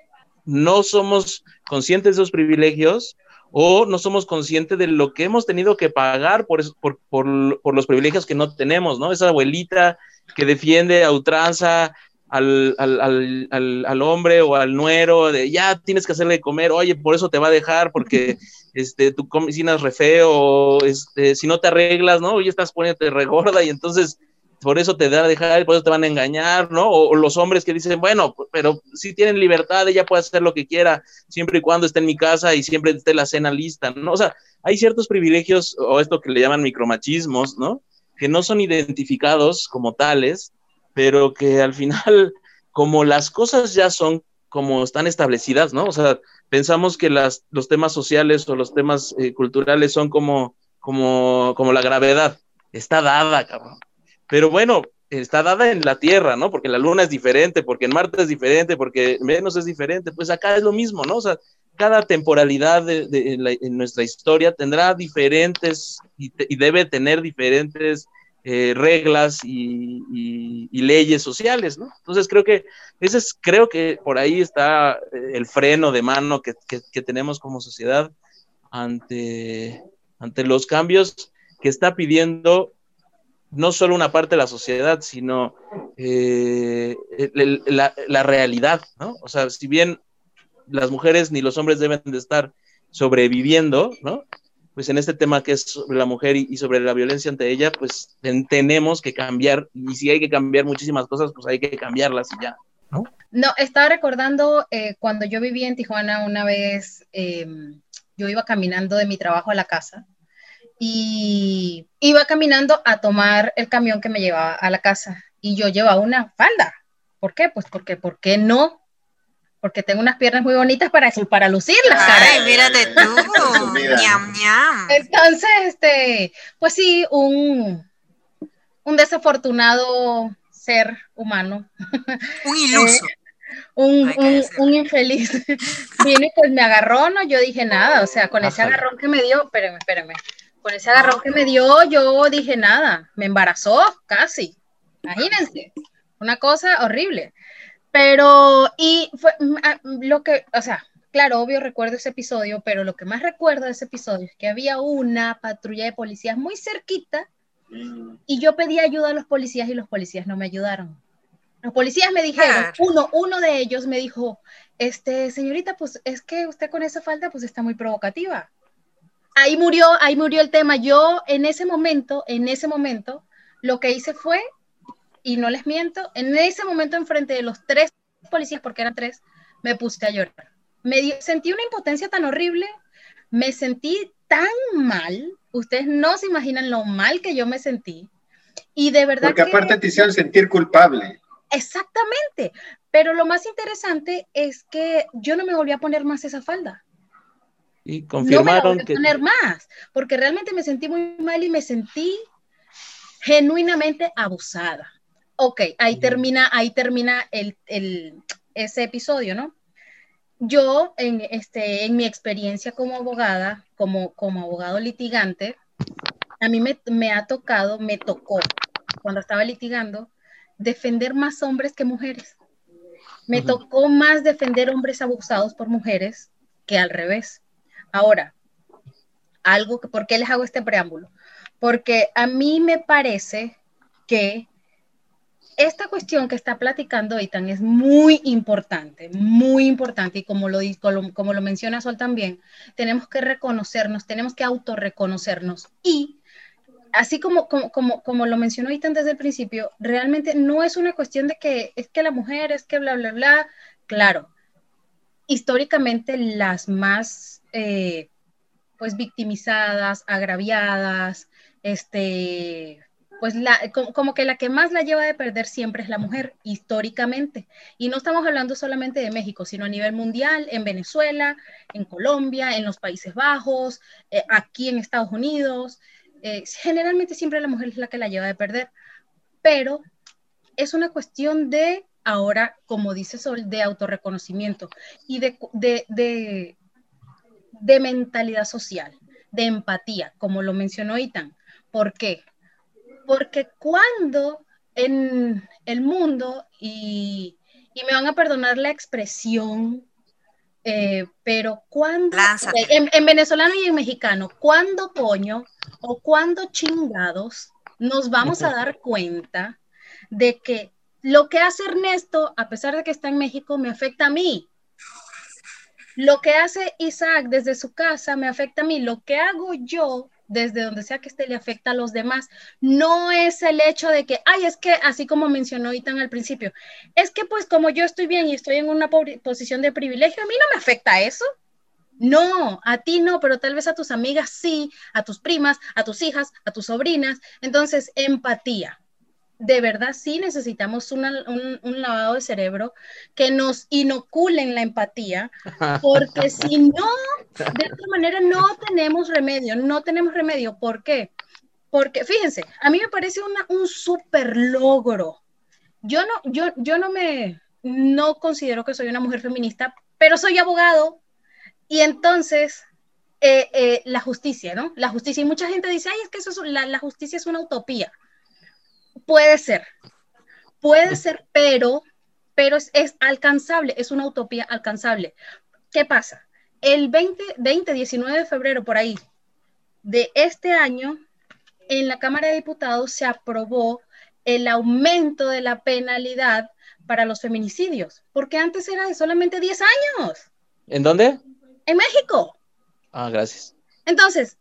no somos conscientes de esos privilegios o no somos conscientes de lo que hemos tenido que pagar por, por, por, los privilegios que no tenemos, ¿no? Esa abuelita que defiende a ultranza al, al, al, al, hombre o al nuero de ya tienes que hacerle comer, oye, por eso te va a dejar, porque este, tu cocina es re feo, este, si no te arreglas, ¿no? Oye, estás poniéndote regorda y entonces por eso te da a dejar, por eso te van a engañar, ¿no? O, los hombres que dicen, bueno, pero si tienen libertad, ella puede hacer lo que quiera, siempre y cuando esté en mi casa y siempre esté la cena lista, ¿no? O sea, hay ciertos privilegios, o esto que le llaman micromachismos, ¿no? Que no son identificados como tales, pero que al final, como las cosas ya son como están establecidas, ¿no? O sea, pensamos que las, los temas sociales o los temas eh, culturales son como, como, como la gravedad. Está dada, cabrón. Pero bueno, está dada en la Tierra, ¿no? Porque la Luna es diferente, porque en Marte es diferente, porque Venus es diferente, pues acá es lo mismo, ¿no? O sea, cada temporalidad de, en, nuestra historia tendrá diferentes y, debe tener diferentes eh, reglas y, leyes sociales, ¿no? Entonces creo que ese es, creo que por ahí está eh, el freno de mano que, tenemos como sociedad ante, ante los cambios que está pidiendo no solo una parte de la sociedad, sino eh, la, la, realidad, ¿no? O sea, si bien las mujeres ni los hombres deben de estar sobreviviendo, ¿no? Pues en este tema que es sobre la mujer y, sobre la violencia ante ella, pues tenemos que cambiar, y si hay que cambiar muchísimas cosas, pues hay que cambiarlas y ya, ¿no? No, estaba recordando eh, cuando yo vivía en Tijuana una vez, em, yo iba caminando de mi trabajo a la casa y iba caminando a tomar el camión que me llevaba a la casa y yo llevaba una falda. ¿Por qué? Pues porque, ¿por qué no? Porque tengo unas piernas muy bonitas para, para lucirlas. Ay, mírate tú, ñam, ñam. Entonces, este, pues sí, un, un desafortunado ser humano. Un iluso. un, un, infeliz. Viene y pues me agarró, no, yo dije nada, o sea, con ese agarrón que me dio, espérame, espérame, con ese agarrón que me dio, yo dije nada, me embarazó casi, imagínense, una cosa horrible. Pero, y fue mm, ah, lo que, o sea, claro, obvio recuerdo ese episodio, pero lo que más recuerdo de ese episodio es que había una patrulla de policías muy cerquita y yo pedí ayuda a los policías y los policías no me ayudaron. Los policías me dijeron, uno, uno de ellos me dijo, este, señorita, pues es que usted con esa falda pues está muy provocativa. Ahí murió, ahí murió el tema. Yo en ese momento, en ese momento, lo que hice fue y no les miento, en ese momento enfrente de los tres policías, porque eran tres, me puse a llorar. Me sentí una impotencia tan horrible, me sentí tan mal, ustedes no se imaginan lo mal que yo me sentí. Y de verdad Porque aparte te hicieron sentir culpable. Exactamente. Pero lo más interesante es que yo no me volví a poner más esa falda. Y confirmaron no me que... poner más, porque realmente me sentí muy mal y me sentí genuinamente abusada. Ok, ahí termina, ahí termina el, ese episodio, ¿no? Yo, en, este, en mi experiencia como abogada, como, como abogado litigante, a mí me, me ha tocado, me tocó, cuando estaba litigando, defender más hombres que mujeres. Me tocó más defender hombres abusados por mujeres que al revés. Ahora, algo que, ¿por qué les hago este preámbulo? Porque a mí me parece que esta cuestión que está platicando Itan es muy importante, muy importante, y como lo, como lo menciona Sol también, tenemos que reconocernos, tenemos que autorreconocernos. Y así como, como, como, lo mencionó Itan desde el principio, realmente no es una cuestión de que es que la mujer, es que bla, bla, bla. Claro, históricamente las más eh, pues victimizadas, agraviadas, este, pues como, que la que más la lleva de perder siempre es la mujer, históricamente. Y no estamos hablando solamente de México, sino a nivel mundial, en Venezuela, en Colombia, en los Países Bajos, eh, aquí en Estados Unidos. Eh, generalmente siempre la mujer es la que la lleva de perder, pero es una cuestión de, ahora, como dice Sol, de autorreconocimiento y de, de, de, de mentalidad social, de empatía, como lo mencionó Itan. ¿Por qué? Porque cuando en el mundo, y, me van a perdonar la expresión, eh, pero cuando, en, venezolano y en mexicano, ¿cuándo coño o cuándo chingados nos vamos a dar cuenta de que lo que hace Ernesto, a pesar de que está en México, me afecta a mí? Lo que hace Isaac desde su casa me afecta a mí. Lo que hago yo desde donde sea que esté, le afecta a los demás. No es el hecho de que, ay, es que así como mencionó Itan al principio, es que pues como yo estoy bien y estoy en una posición de privilegio, a mí no me afecta eso. No, a ti no, pero tal vez a tus amigas sí, a tus primas, a tus hijas, a tus sobrinas. Entonces, empatía. De verdad sí necesitamos un, un, lavado de cerebro que nos inoculen la empatía, porque si no, de esta manera no tenemos remedio, no tenemos remedio. ¿Por qué? Porque, fíjense, a mí me parece un súper logro. Yo no, yo, yo no me, no considero que soy una mujer feminista, pero soy abogado y entonces eh, eh, la justicia, ¿no? La justicia, y mucha gente dice, ay, es que eso es, la, la justicia es una utopía. Puede ser, puede ser, pero, pero es, es, alcanzable, es una utopía alcanzable. ¿Qué pasa? El 20, 20, 19 de febrero, por ahí, de este año, en la Cámara de Diputados se aprobó el aumento de la penalidad para los feminicidios, porque antes era de solamente 10 años. ¿En dónde? En México. Ah, gracias. Entonces,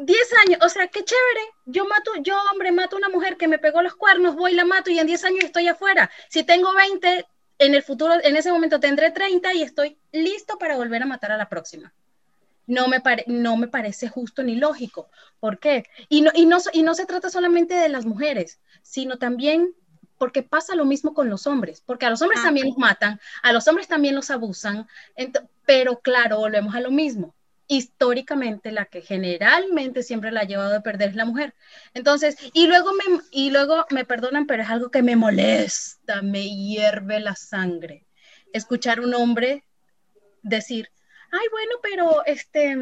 10 años, o sea, qué chévere. Yo mato, yo hombre, mato a una mujer que me pegó los cuernos, voy la mato y en 10 años estoy afuera. Si tengo 20, en el futuro, en ese momento tendré 30 y estoy listo para volver a matar a la próxima. No me, no me parece justo ni lógico. ¿Por qué? Y no, y, no, y no se trata solamente de las mujeres, sino también porque pasa lo mismo con los hombres, porque a los hombres también los matan, a los hombres también los abusan, pero claro, volvemos a lo mismo históricamente la que generalmente siempre la ha llevado a perder es la mujer. Entonces, y luego me, y luego me perdonan, pero es algo que me molesta, me hierve la sangre. Escuchar un hombre decir, ay, bueno, pero este,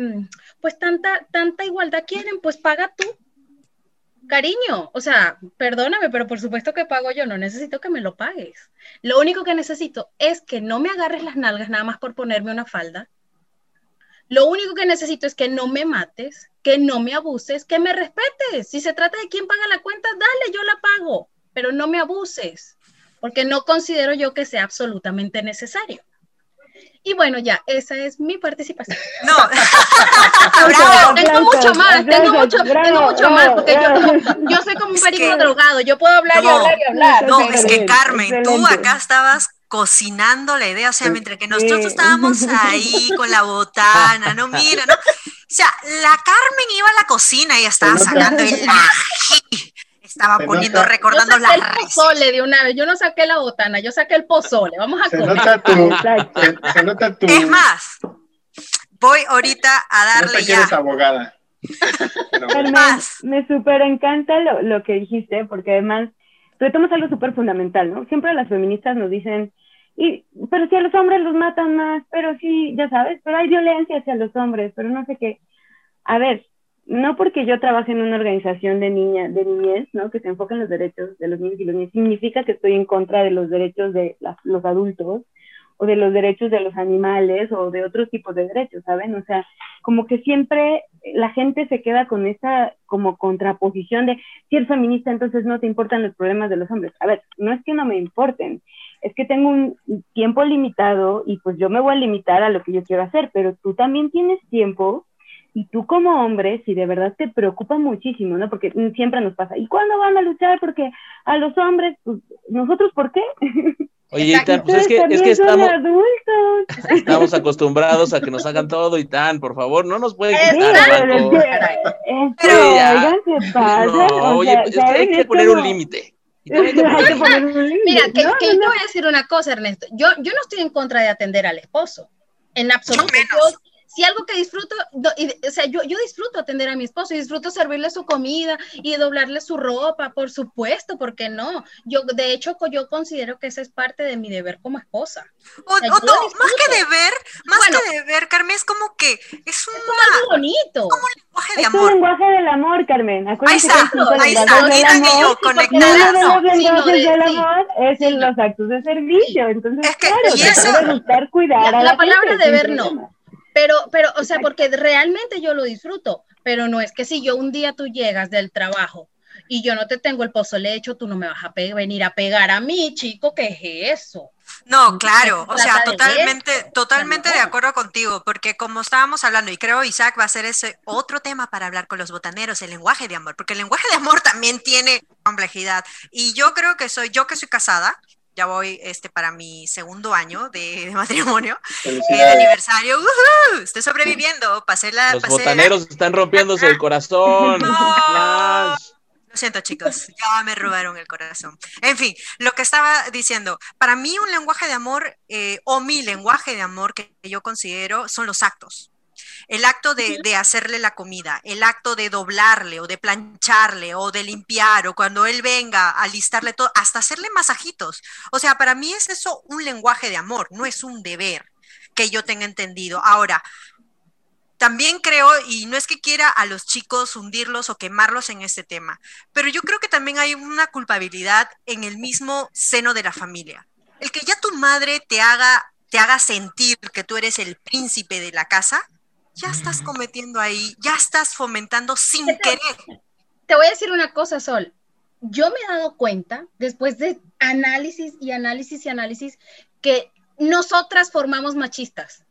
pues tanta, tanta igualdad quieren, pues paga tú. Cariño, o sea, perdóname, pero por supuesto que pago yo, no necesito que me lo pagues. Lo único que necesito es que no me agarres las nalgas nada más por ponerme una falda lo único que necesito es que no me mates, que no me abuses, que me respetes. Si se trata de quién paga la cuenta, dale, yo la pago, pero no me abuses, porque no considero yo que sea absolutamente necesario. Y bueno, ya, esa es mi participación. No, tengo mucho más, tengo mucho, tengo mucho más, porque yo, yo soy como un perico drogado, yo puedo hablar y hablar y hablar. No, es que Carmen, tú acá estabas cocinando la idea, o sea, mientras que nosotros estábamos ahí con la botana, no, mira, ¿no? O sea, la Carmen iba a la cocina y estaba sacando el ají, estaba poniendo, recordando yo saqué el pozole de una vez, yo no saqué la botana, yo saqué el pozole, vamos a se comer. Nota tu, se, nota tu... Es más, voy ahorita a darle ya. Eres abogada. Carmen, me súper encanta lo, lo que dijiste, porque además retomamos algo súper fundamental, ¿no? Siempre las feministas nos dicen, y, pero si a los hombres los matan más, pero sí, ya sabes, pero hay violencia hacia los hombres, pero no sé qué. A ver, no porque yo trabaje en una organización de niña, de niñez, ¿no? Que se enfoca en los derechos de los niños y los niños, significa que estoy en contra de los derechos de los adultos o de los derechos de los animales o de otros tipos de derechos, ¿saben? O sea, como que siempre la gente se queda con esa como contraposición de si eres feminista entonces no te importan los problemas de los hombres. A ver, no es que no me importen, es que tengo un tiempo limitado y pues yo me voy a limitar a lo que yo quiero hacer, pero tú también tienes tiempo y tú como hombre, si de verdad te preocupa muchísimo, ¿no? Porque siempre nos pasa, ¿y cuándo van a luchar? Porque a los hombres, pues, ¿nosotros por qué? Oye, Itan, pues es que, es que estamos, estamos acostumbrados a que nos hagan todo y tan, por favor, no nos pueden quitar. Es que, oigan, ¿qué pasa? No, oye, es que hay que poner un límite. Mira, que, yo voy a decir una cosa, Ernesto. Yo, yo no estoy en contra de atender al esposo, en absoluto si algo que disfruto, o sea, yo, yo disfruto atender a mi esposo, y disfruto servirle su comida y doblarle su ropa, por supuesto, porque no? Yo, de hecho, yo considero que esa es parte de mi deber como esposa. O, más que deber, más que deber, Carmen, es como que es, un algo bonito. como un lenguaje de es amor. un lenguaje del amor, Carmen. ahí está, ahí está, ahorita que yo conectada. Uno de los lenguajes del amor es en los actos de servicio, entonces, claro, y eso, debe gustar cuidar la, a la, la palabra deber no. Pero, pero, o sea, porque realmente yo lo disfruto, pero no es que si yo un día tú llegas del trabajo y yo no te tengo el pozole hecho, tú no me vas a venir a pegar a mí, chico, ¿qué es eso? No, claro, o sea, totalmente, totalmente de acuerdo contigo, porque como estábamos hablando, y creo Isaac va a ser ese otro tema para hablar con los botaneros, el lenguaje de amor, porque el lenguaje de amor también tiene complejidad. Y yo creo que soy, yo que soy casada, ya voy este, para mi segundo año de, matrimonio, eh, de aniversario, estoy sobreviviendo, pasé la... Los botaneros están rompiéndose el corazón. No, siento, chicos, ya me robaron el corazón. En fin, lo que estaba diciendo, para mí un lenguaje de amor eh, o mi lenguaje de amor que yo considero son los actos. El acto de, de, hacerle la comida, el acto de doblarle o de plancharle o de limpiar o cuando él venga a listarle todo, hasta hacerle masajitos. O sea, para mí es eso un lenguaje de amor, no es un deber que yo tenga entendido. Ahora, también creo, y no es que quiera a los chicos hundirlos o quemarlos en este tema, pero yo creo que también hay una culpabilidad en el mismo seno de la familia. El que ya tu madre te haga, te haga sentir que tú eres el príncipe de la casa, ya estás cometiendo ahí, ya estás fomentando sin querer. Te voy a decir una cosa, Sol. Yo me he dado cuenta, después de análisis y análisis y análisis, que nosotras formamos machistas.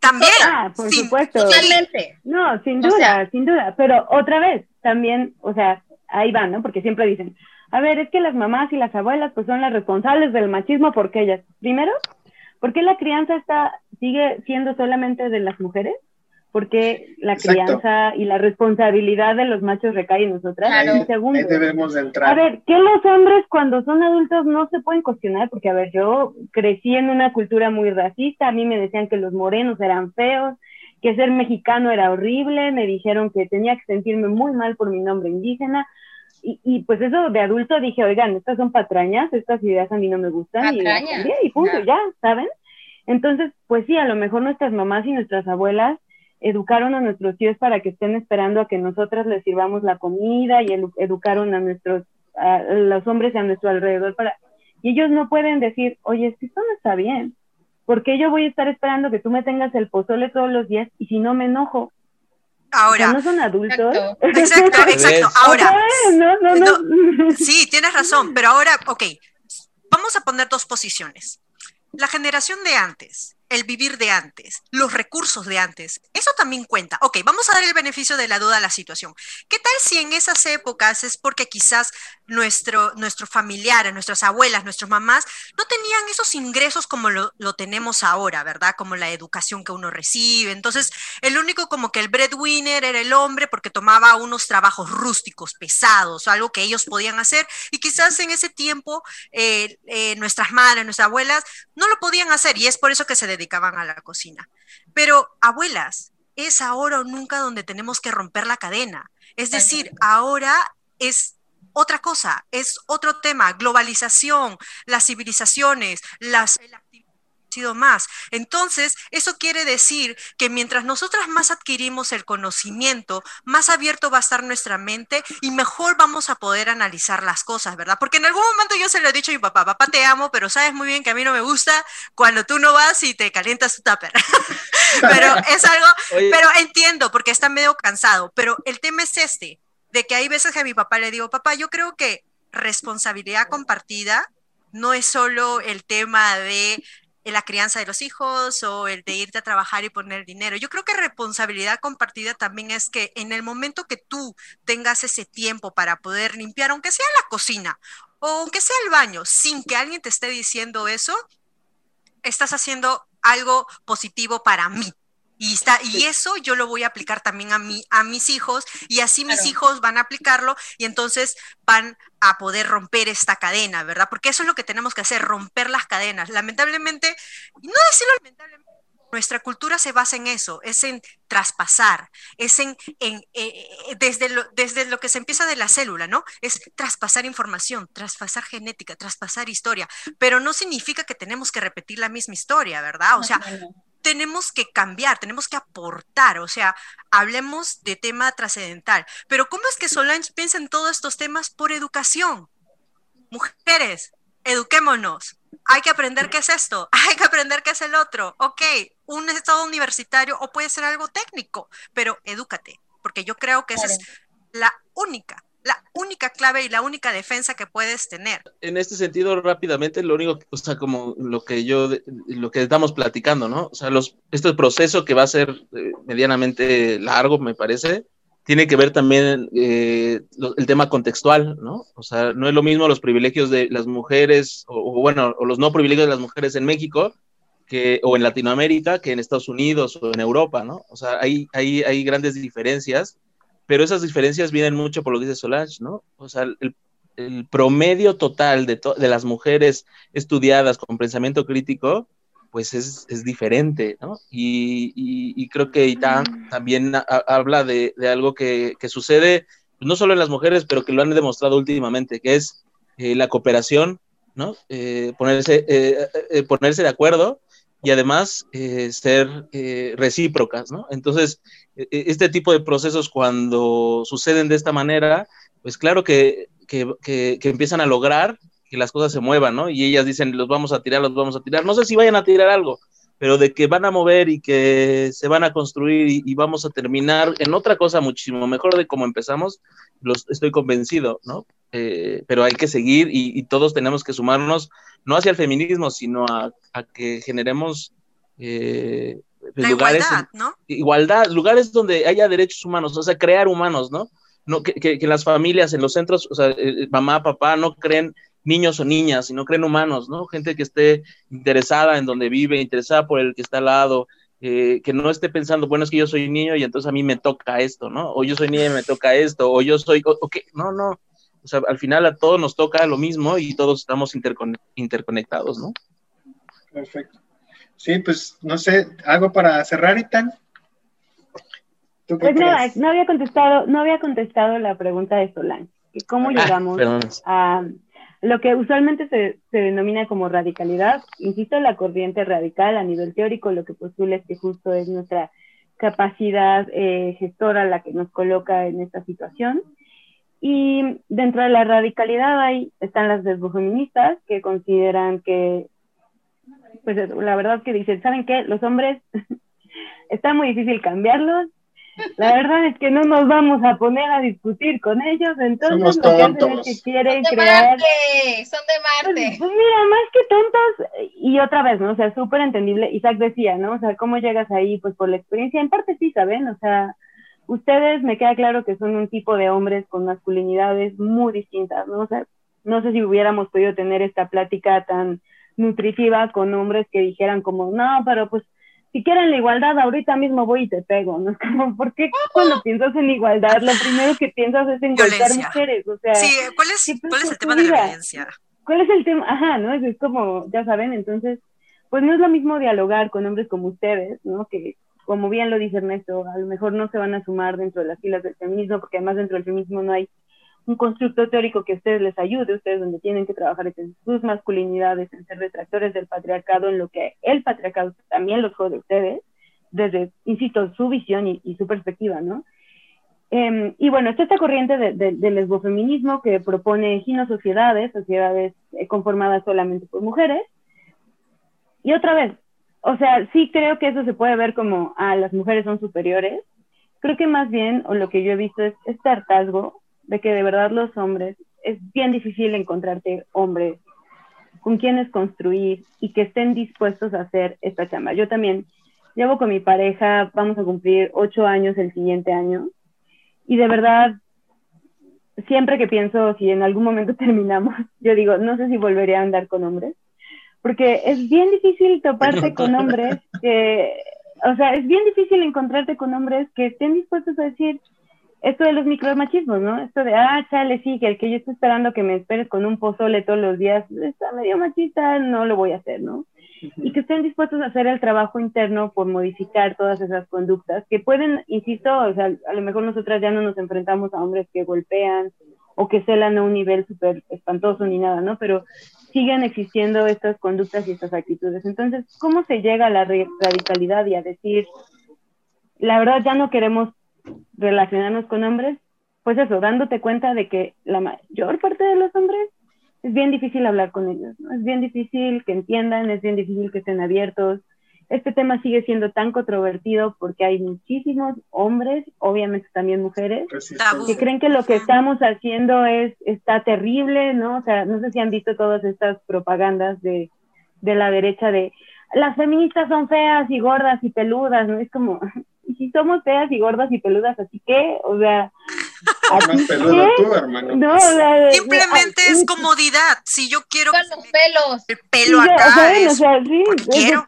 También. Ah, por supuesto. Totalmente. No, sin duda, sin duda. Pero otra vez, también, o sea, ahí van, ¿no? Porque siempre dicen, a ver, es que las mamás y las abuelas pues son las responsables del machismo porque ellas, primero, ¿por qué la crianza está, sigue siendo solamente de las mujeres? Porque la crianza y la responsabilidad de los machos recae en nosotras. Claro. segundo, ahí debemos entrar. A ver, que los hombres cuando son adultos no se pueden cuestionar, porque a ver, yo crecí en una cultura muy racista, a mí me decían que los morenos eran feos, que ser mexicano era horrible, me dijeron que tenía que sentirme muy mal por mi nombre indígena, y, y pues eso de adulto dije, oigan, estas son patrañas, estas ideas a mí no me gustan, y, y, punto, ya, ¿saben? Entonces, pues sí, a lo mejor nuestras mamás y nuestras abuelas educaron a nuestros hijos para que estén esperando a que nosotras les sirvamos la comida y educaron a nuestros, a los hombres a nuestro alrededor para, y ellos no pueden decir, oye, esto no está bien, porque yo voy a estar esperando que tú me tengas el pozole todos los días y si no me enojo. Ahora. no son adultos. Exacto, exacto. Ahora. No, no, no. sí, tienes razón, pero ahora, ok, vamos a poner dos posiciones. La generación de antes el vivir de antes, los recursos de antes, eso también cuenta. Ok, vamos a dar el beneficio de la duda a la situación. ¿Qué tal si en esas épocas es porque quizás nuestro, nuestros familiares, nuestras abuelas, nuestras mamás, no tenían esos ingresos como lo, tenemos ahora, ¿verdad? Como la educación que uno recibe. Entonces, el único como que el breadwinner era el hombre porque tomaba unos trabajos rústicos, pesados, algo que ellos podían hacer. Y quizás en ese tiempo eh, eh, nuestras madres, nuestras abuelas, no lo podían hacer y es por eso que se dedicaban a la cocina. Pero, abuelas, es ahora o nunca donde tenemos que romper la cadena. Es decir, ahora es otra cosa, es otro tema, globalización, las civilizaciones, las sido más. Entonces, eso quiere decir que mientras nosotras más adquirimos el conocimiento, más abierto va a estar nuestra mente y mejor vamos a poder analizar las cosas, ¿verdad? Porque en algún momento yo se lo he dicho a mi papá, papá te amo, pero sabes muy bien que a mí no me gusta cuando tú no vas y te calientas tu tupper. pero es algo, pero entiendo porque está medio cansado, pero el tema es este, de que hay veces que a mi papá le digo, papá, yo creo que responsabilidad compartida no es solo el tema de la crianza de los hijos o el de irte a trabajar y poner dinero. Yo creo que responsabilidad compartida también es que en el momento que tú tengas ese tiempo para poder limpiar, aunque sea la cocina o aunque sea el baño, sin que alguien te esté diciendo eso, estás haciendo algo positivo para mí. Y, está, y eso yo lo voy a aplicar también a, mí, a mis hijos y así mis hijos van a aplicarlo y entonces van a poder romper esta cadena, ¿verdad? Porque eso es lo que tenemos que hacer, romper las cadenas. Lamentablemente, no decirlo lamentablemente, nuestra cultura se basa en eso, es en traspasar, es en, en eh, eh, desde, lo, desde lo que se empieza de la célula, ¿no? Es traspasar información, traspasar genética, traspasar historia, pero no significa que tenemos que repetir la misma historia, ¿verdad? O sea, tenemos que cambiar, tenemos que aportar, o sea, hablemos de tema trascendental. Pero ¿cómo es que Solange piensa en todos estos temas por educación? Mujeres, eduquémonos. Hay que aprender qué es esto, hay que aprender qué es el otro. Ok, un estado universitario o puede ser algo técnico, pero edúcate, porque yo creo que esa es la única la única clave y la única defensa que puedes tener. En este sentido, rápidamente, lo único, o sea, como lo que yo, lo que estamos platicando, ¿no? O sea, los, este proceso que va a ser eh, medianamente largo, me parece, tiene que ver también eh, el tema contextual, ¿no? O sea, no es lo mismo los privilegios de las mujeres, o, bueno, o los no privilegios de las mujeres en México, que, o en Latinoamérica, que en Estados Unidos o en Europa, ¿no? O sea, hay, hay, hay grandes diferencias pero esas diferencias vienen mucho por lo que dice Solange, ¿no? O sea, el, promedio total de, de las mujeres estudiadas con pensamiento crítico, pues es, es diferente, ¿no? Y, y, creo que Itán mm. también habla de, de algo que, que, sucede no solo en las mujeres, pero que lo han demostrado últimamente, que es eh, la cooperación, ¿no? Eh, ponerse, eh, ponerse de acuerdo y además ser recíprocas, ¿no? Entonces, e, e, este tipo de procesos cuando suceden de esta manera, pues claro que, que, que, que, empiezan a lograr que las cosas se muevan, ¿no? Y ellas dicen, los vamos a tirar, los vamos a tirar. No sé si vayan a tirar algo, pero de que van a mover y que se van a construir y, vamos a terminar en otra cosa muchísimo mejor de como empezamos, los, estoy convencido, ¿no? Eh, pero hay que seguir y, todos tenemos que sumarnos, no hacia el feminismo, sino a, que generemos eh, pues, lugares, igualdad, ¿no? Igualdad, lugares donde haya derechos humanos, o sea, crear humanos, ¿no? no que, que, las familias, en los centros, o sea, eh, mamá, papá, no creen niños o niñas, sino creen humanos, ¿no? Gente que esté interesada en donde vive, interesada por el que está al lado, eh, que no esté pensando, bueno, es que yo soy niño y entonces a mí me toca esto, ¿no? O yo soy niña y me toca esto, o yo soy, o, no, no. O sea, al final a todos nos toca lo mismo y todos estamos interconectados, ¿no? Perfecto. Sí, pues no sé, algo para cerrar, Itan. Pues nada, no había contestado, no había contestado la pregunta de Solán. ¿Cómo ah, llegamos a, lo que usualmente se, denomina como radicalidad, insisto, la corriente radical a nivel teórico, lo que postula es que justo es nuestra capacidad eh, gestora la que nos coloca en esta situación. Y dentro de la radicalidad ahí están las desbofeministas que consideran que, pues la verdad que dicen, ¿saben qué? Los hombres está muy difícil cambiarlos, la verdad es que no nos vamos a poner a discutir con ellos, entonces lo que hacen es que quieren son de Marte, son de Marte. Pues, pues, mira, más que tontos, y otra vez, ¿no? O sea, súper entendible, Isaac decía, ¿no? O sea, ¿cómo llegas ahí? Pues por la experiencia, en parte sí, ¿saben? O sea, ustedes me queda claro que son un tipo de hombres con masculinidades muy distintas, ¿no? O sea, no sé si hubiéramos podido tener esta plática tan nutritiva con hombres que dijeran como, no, pero pues si quieren la igualdad, ahorita mismo voy y te pego, ¿no? Es como, ¿por qué cuando piensas en igualdad, lo primero que piensas es en golpear mujeres? O sea, sí, ¿cuál es, ¿cuál es el tema de la violencia? ¿Cuál es el tema? Ajá, ¿no? Es, como, ya saben, entonces, pues no es lo mismo dialogar con hombres como ustedes, ¿no? Que, como bien lo dice Ernesto, a lo mejor no se van a sumar dentro de las filas del feminismo, porque además dentro del feminismo no hay un constructo teórico que a ustedes les ayude, ustedes donde tienen que trabajar en sus masculinidades, en ser retractores del patriarcado, en lo que el patriarcado también los jode a ustedes, desde, insisto, su visión y, su perspectiva, ¿no? Em, y bueno, está esta corriente del de, lesbofeminismo que propone sociedades, sociedades eh, conformadas solamente por mujeres. Y otra vez, o sea, sí creo que eso se puede ver como, ah, las mujeres son superiores. Creo que más bien, o lo que yo he visto es este hartazgo de que de verdad los hombres, es bien difícil encontrarte hombres con quienes construir y que estén dispuestos a hacer esta chamba. Yo también llevo con mi pareja, vamos a cumplir ocho años el siguiente año y de verdad, siempre que pienso si en algún momento terminamos, yo digo, no sé si volveré a andar con hombres, porque es bien difícil toparte con hombres que, o sea, es bien difícil encontrarte con hombres que estén dispuestos a decir, esto de los micromachismos, ¿no? Esto de, ah, chale, sí, que el que yo estoy esperando que me esperes con un pozole todos los días está medio machista, no lo voy a hacer, ¿no? Y que estén dispuestos a hacer el trabajo interno por modificar todas esas conductas, que pueden, insisto, o sea, a lo mejor nosotras ya no nos enfrentamos a hombres que golpean o que celan a un nivel súper espantoso ni nada, ¿no? Pero siguen existiendo estas conductas y estas actitudes. Entonces, ¿cómo se llega a la radicalidad y a decir, la verdad ya no queremos relacionarnos con hombres, pues eso, dándote cuenta de que la mayor parte de los hombres es bien difícil hablar con ellos, ¿no? es bien difícil que entiendan, es bien difícil que estén abiertos. Este tema sigue siendo tan controvertido porque hay muchísimos hombres, obviamente también mujeres, que creen que lo que estamos haciendo es está terrible, ¿no? O sea, no sé si han visto todas estas propagandas de, de la derecha de las feministas son feas y gordas y peludas, ¿no? Es como, y si somos feas y gordas y peludas, así que, o sea... Más peludo tú, hermano. No, Simplemente es comodidad. Si yo quiero Con los pelos. el pelo acá, ¿saben? O sea, sí, porque quiero.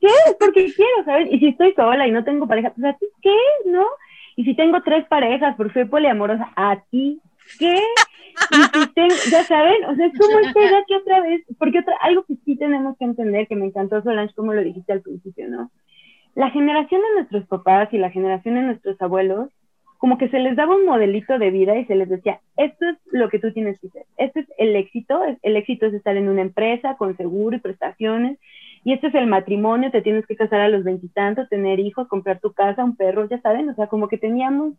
¿Qué? Porque quiero, ¿sabes? Y si estoy sola y no tengo pareja, pues ¿a ti qué? ¿No? Y si tengo tres parejas porque soy poliamorosa, ¿a ti qué? ya saben, o sea, es como esta idea que otra vez, porque otra, algo que sí tenemos que entender, que me encantó Solange, como lo dijiste al principio, ¿no? La generación de nuestros papás y la generación de nuestros abuelos, como que se les daba un modelito de vida y se les decía, esto es lo que tú tienes que hacer, esto es el éxito, el éxito es estar en una empresa con seguro y prestaciones, y este es el matrimonio, te tienes que casar a los veintitantos, tener hijos, comprar tu casa, un perro, ya saben, o sea, como que teníamos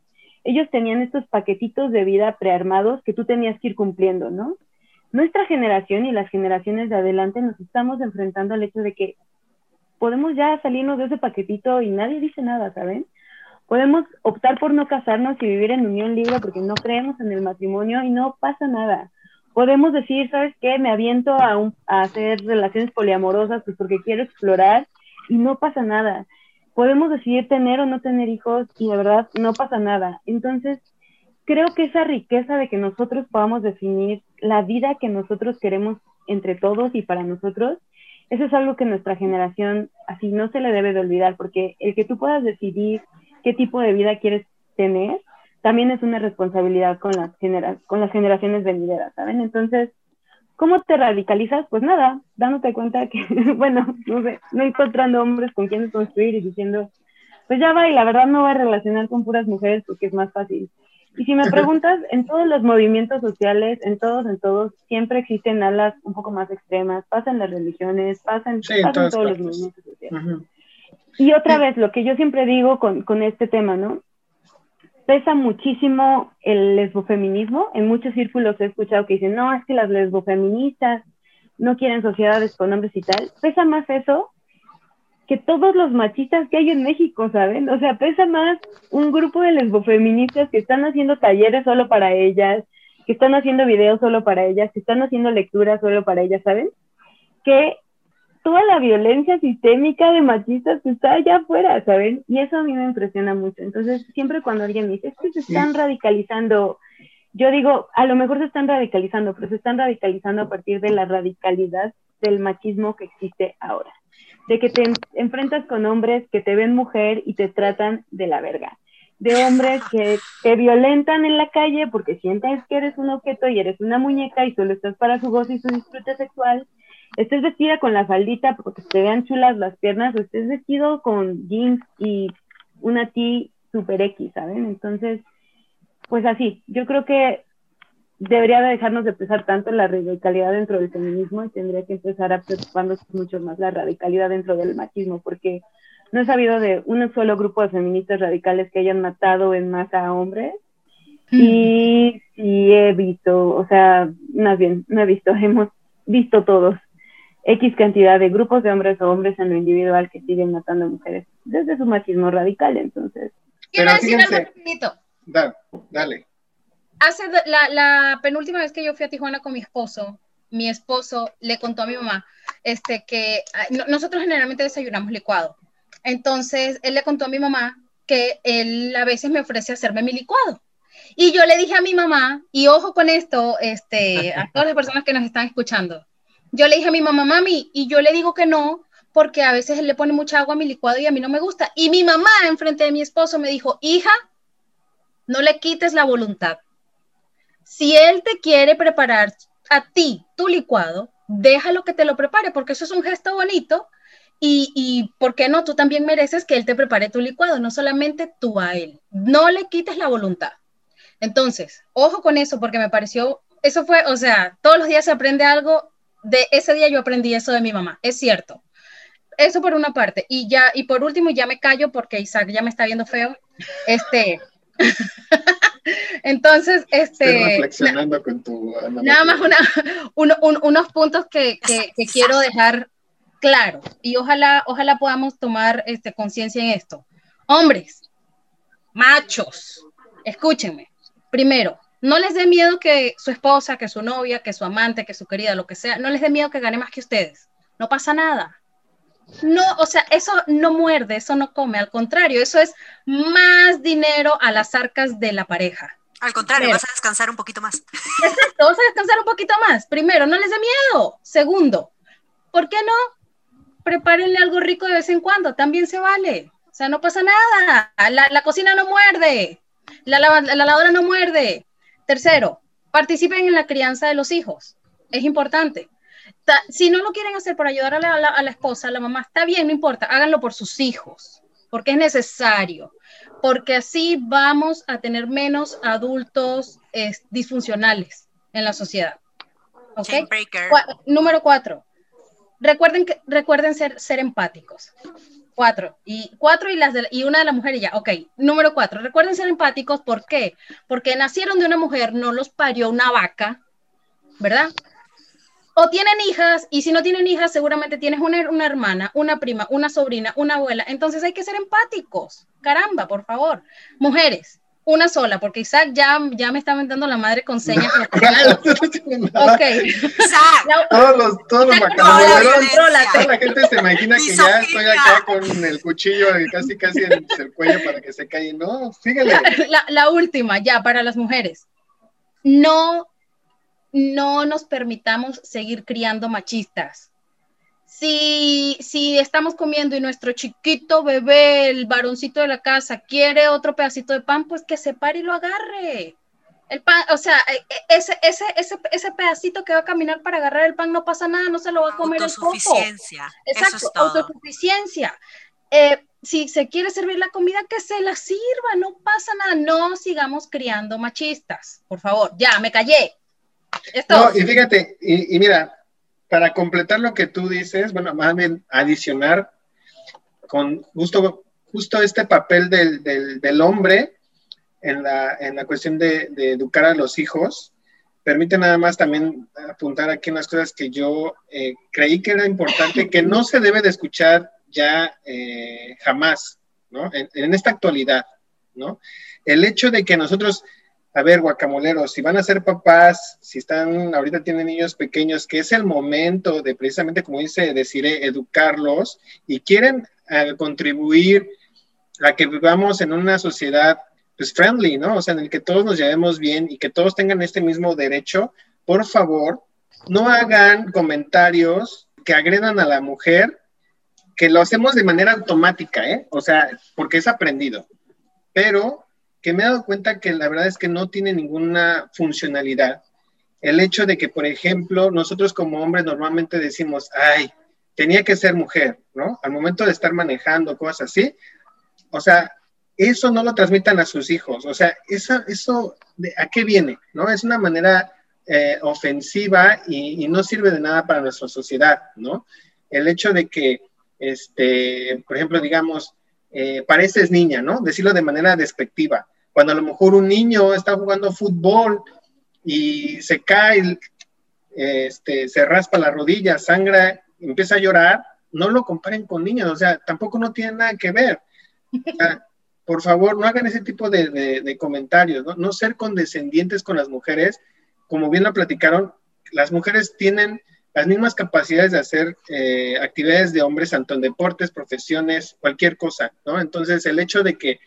ellos tenían estos paquetitos de vida prearmados que tú tenías que ir cumpliendo, ¿no? Nuestra generación y las generaciones de adelante nos estamos enfrentando al hecho de que podemos ya salirnos de ese paquetito y nadie dice nada, ¿saben? Podemos optar por no casarnos y vivir en unión libre porque no creemos en el matrimonio y no pasa nada. Podemos decir, ¿sabes qué? Me aviento a, a hacer relaciones poliamorosas pues porque quiero explorar y no pasa nada podemos decidir tener o no tener hijos y de verdad no pasa nada. Entonces, creo que esa riqueza de que nosotros podamos definir la vida que nosotros queremos entre todos y para nosotros, eso es algo que nuestra generación así no se le debe de olvidar, porque el que tú puedas decidir qué tipo de vida quieres tener, también es una responsabilidad con las, genera con las generaciones venideras, ¿saben? Entonces, ¿Cómo te radicalizas? Pues nada, dándote cuenta que, bueno, no sé, no encontrando hombres con quienes construir y diciendo, pues ya va, y la verdad no voy a relacionar con puras mujeres porque es más fácil. Y si me preguntas, en todos los movimientos sociales, en todos, en todos, siempre existen alas un poco más extremas, pasan las religiones, pasan, todos los movimientos sociales. Y otra vez, lo que yo siempre digo con, con este tema, ¿no? pesa muchísimo el lesbofeminismo. En muchos círculos he escuchado que dicen, no, es que las lesbofeministas no quieren sociedades con hombres y tal. Pesa más eso que todos los machistas que hay en México, ¿saben? O sea, pesa más un grupo de lesbofeministas que están haciendo talleres solo para ellas, que están haciendo videos solo para ellas, que están haciendo lecturas solo para ellas, ¿saben? Que toda la violencia sistémica de machistas que está allá afuera, ¿saben? Y eso a mí me impresiona mucho. Entonces, siempre cuando alguien me dice, es que se están radicalizando, yo digo, a lo mejor se están radicalizando, pero se están radicalizando a partir de la radicalidad del machismo que existe ahora. De que te enfrentas con hombres que te ven mujer y te tratan de la verga. De hombres que te violentan en la calle porque sientes que eres un objeto y eres una muñeca y solo estás para su gozo y su disfrute sexual estés vestida con la faldita porque te vean chulas las piernas, o estés vestido con jeans y una T super X, ¿saben? Entonces, pues así, yo creo que debería de dejarnos de pensar tanto en la radicalidad dentro del feminismo y tendría que empezar a preocuparnos mucho más la radicalidad dentro del machismo, porque no he sabido de un solo grupo de feministas radicales que hayan matado en masa a hombres. Mm. Y sí he visto, o sea, más bien, no he visto, hemos visto todos X cantidad de grupos de hombres o hombres en lo individual que siguen matando mujeres desde su machismo radical, entonces. Quiero decir algo dale, dale. Hace la, penúltima vez que yo fui a Tijuana con mi esposo, mi esposo le contó a mi mamá este, que nosotros generalmente desayunamos licuado. Entonces, él le contó a mi mamá que él a veces me ofrece hacerme mi licuado. Y yo le dije a mi mamá, y ojo con esto, este, a todas las personas que nos están escuchando, yo le dije a mi mamá, mami, y yo le digo que no, porque a veces él le pone mucha agua a mi licuado y a mí no me gusta. Y mi mamá, enfrente de mi esposo, me dijo, hija, no le quites la voluntad. Si él te quiere preparar a ti tu licuado, déjalo que te lo prepare, porque eso es un gesto bonito. Y, y, ¿por qué no? Tú también mereces que él te prepare tu licuado, no solamente tú a él. No le quites la voluntad. Entonces, ojo con eso, porque me pareció, eso fue, o sea, todos los días se aprende algo de ese día yo aprendí eso de mi mamá, es cierto. Eso por una parte. Y ya, y por último, ya me callo porque Isaac ya me está viendo feo. Este. Entonces, este. reflexionando con tu. Nada más unos puntos que, que, quiero dejar claro. Y ojalá, ojalá podamos tomar este, conciencia en esto. Hombres, machos, escúchenme. Primero, no les dé miedo que su esposa, que su novia, que su amante, que su querida, lo que sea, no les dé miedo que gane más que ustedes. No pasa nada. No, o sea, eso no muerde, eso no come, al contrario, eso es más dinero a las arcas de la pareja. Al contrario, vas a descansar un poquito más. Exacto, vas a descansar un poquito más. Primero, no les dé miedo. Segundo, ¿por qué no? Prepárenle algo rico de vez en cuando, también se vale. sea, no pasa nada. La, cocina no muerde. La, lavadora no muerde. Tercero, participen en la crianza de los hijos. Es importante. Si no lo quieren hacer por ayudar a la, a la esposa, a la mamá, está bien, no importa. Háganlo por sus hijos, porque es necesario. Porque así vamos a tener menos adultos disfuncionales en la sociedad. ¿Okay? número cuatro, recuerden, que, recuerden ser, ser empáticos. Cuatro. Y cuatro y, las de, y una de las mujeres ya. Ok. Número cuatro. Recuerden ser empáticos. ¿Por qué? Porque nacieron de una mujer, no los parió una vaca, ¿verdad? O tienen hijas, y si no tienen hijas, seguramente tienes una, una hermana, una prima, una sobrina, una abuela. Entonces hay que ser empáticos. Caramba, por favor. Mujeres, una sola, porque Isaac ya, ya me está aventando la madre con señas. ok. Isaac. Todos los, todos los Toda la gente se imagina que ya estoy acá con el cuchillo casi casi en el cuello para que se caiga. No, síguele. La, la última, ya, para las mujeres. No, no nos permitamos seguir criando machistas si, si estamos comiendo y nuestro chiquito bebé, el varoncito de la casa, quiere otro pedacito de pan, pues que se pare y lo agarre. El pan, o sea, e, e, ese, ese, ese, ese pedacito que va a caminar para agarrar el pan no pasa nada, no se lo va a comer el poco. Exacto, autosuficiencia. Eh, si se quiere servir la comida, que se la sirva, no pasa nada. No sigamos criando machistas, por favor. Ya, me callé. No, y fíjate, y, y mira, para completar lo que tú dices, bueno, más bien adicionar con justo, justo este papel del, hombre en la, en la cuestión de, educar a los hijos, permite nada más también apuntar aquí unas cosas que yo eh, creí que era importante, que no se debe de escuchar ya eh, jamás, ¿no? En, en, esta actualidad, ¿no? El hecho de que nosotros a ver, guacamoleros, si van a ser papás, si están, ahorita tienen niños pequeños, que es el momento de precisamente, como dice Deciré, educarlos y quieren eh, contribuir a que vivamos en una sociedad pues friendly, ¿no? O sea, en el que todos nos llevemos bien y que todos tengan este mismo derecho, por favor, no hagan comentarios que agredan a la mujer, que lo hacemos de manera automática, ¿eh? O sea, porque es aprendido. Pero que me he dado cuenta que la verdad es que no tiene ninguna funcionalidad. El hecho de que, por ejemplo, nosotros como hombres normalmente decimos, ay, tenía que ser mujer, ¿no? Al momento de estar manejando cosas así, o sea, eso no lo transmitan a sus hijos, o sea, eso, eso ¿a qué viene? ¿No? Es una manera eh, ofensiva y, no sirve de nada para nuestra sociedad, ¿no? El hecho de que, este, por ejemplo, digamos, eh, pareces niña, ¿no? Decirlo de manera despectiva. Cuando a lo mejor un niño está jugando fútbol y se cae, este, se raspa la rodilla, sangra, empieza a llorar, no lo comparen con niños, o sea, tampoco no tiene nada que ver. por favor, no hagan ese tipo de, comentarios, ¿no? no ser condescendientes con las mujeres. Como bien lo platicaron, las mujeres tienen las mismas capacidades de hacer eh, actividades de hombres, tanto en deportes, profesiones, cualquier cosa, ¿no? Entonces, el hecho de que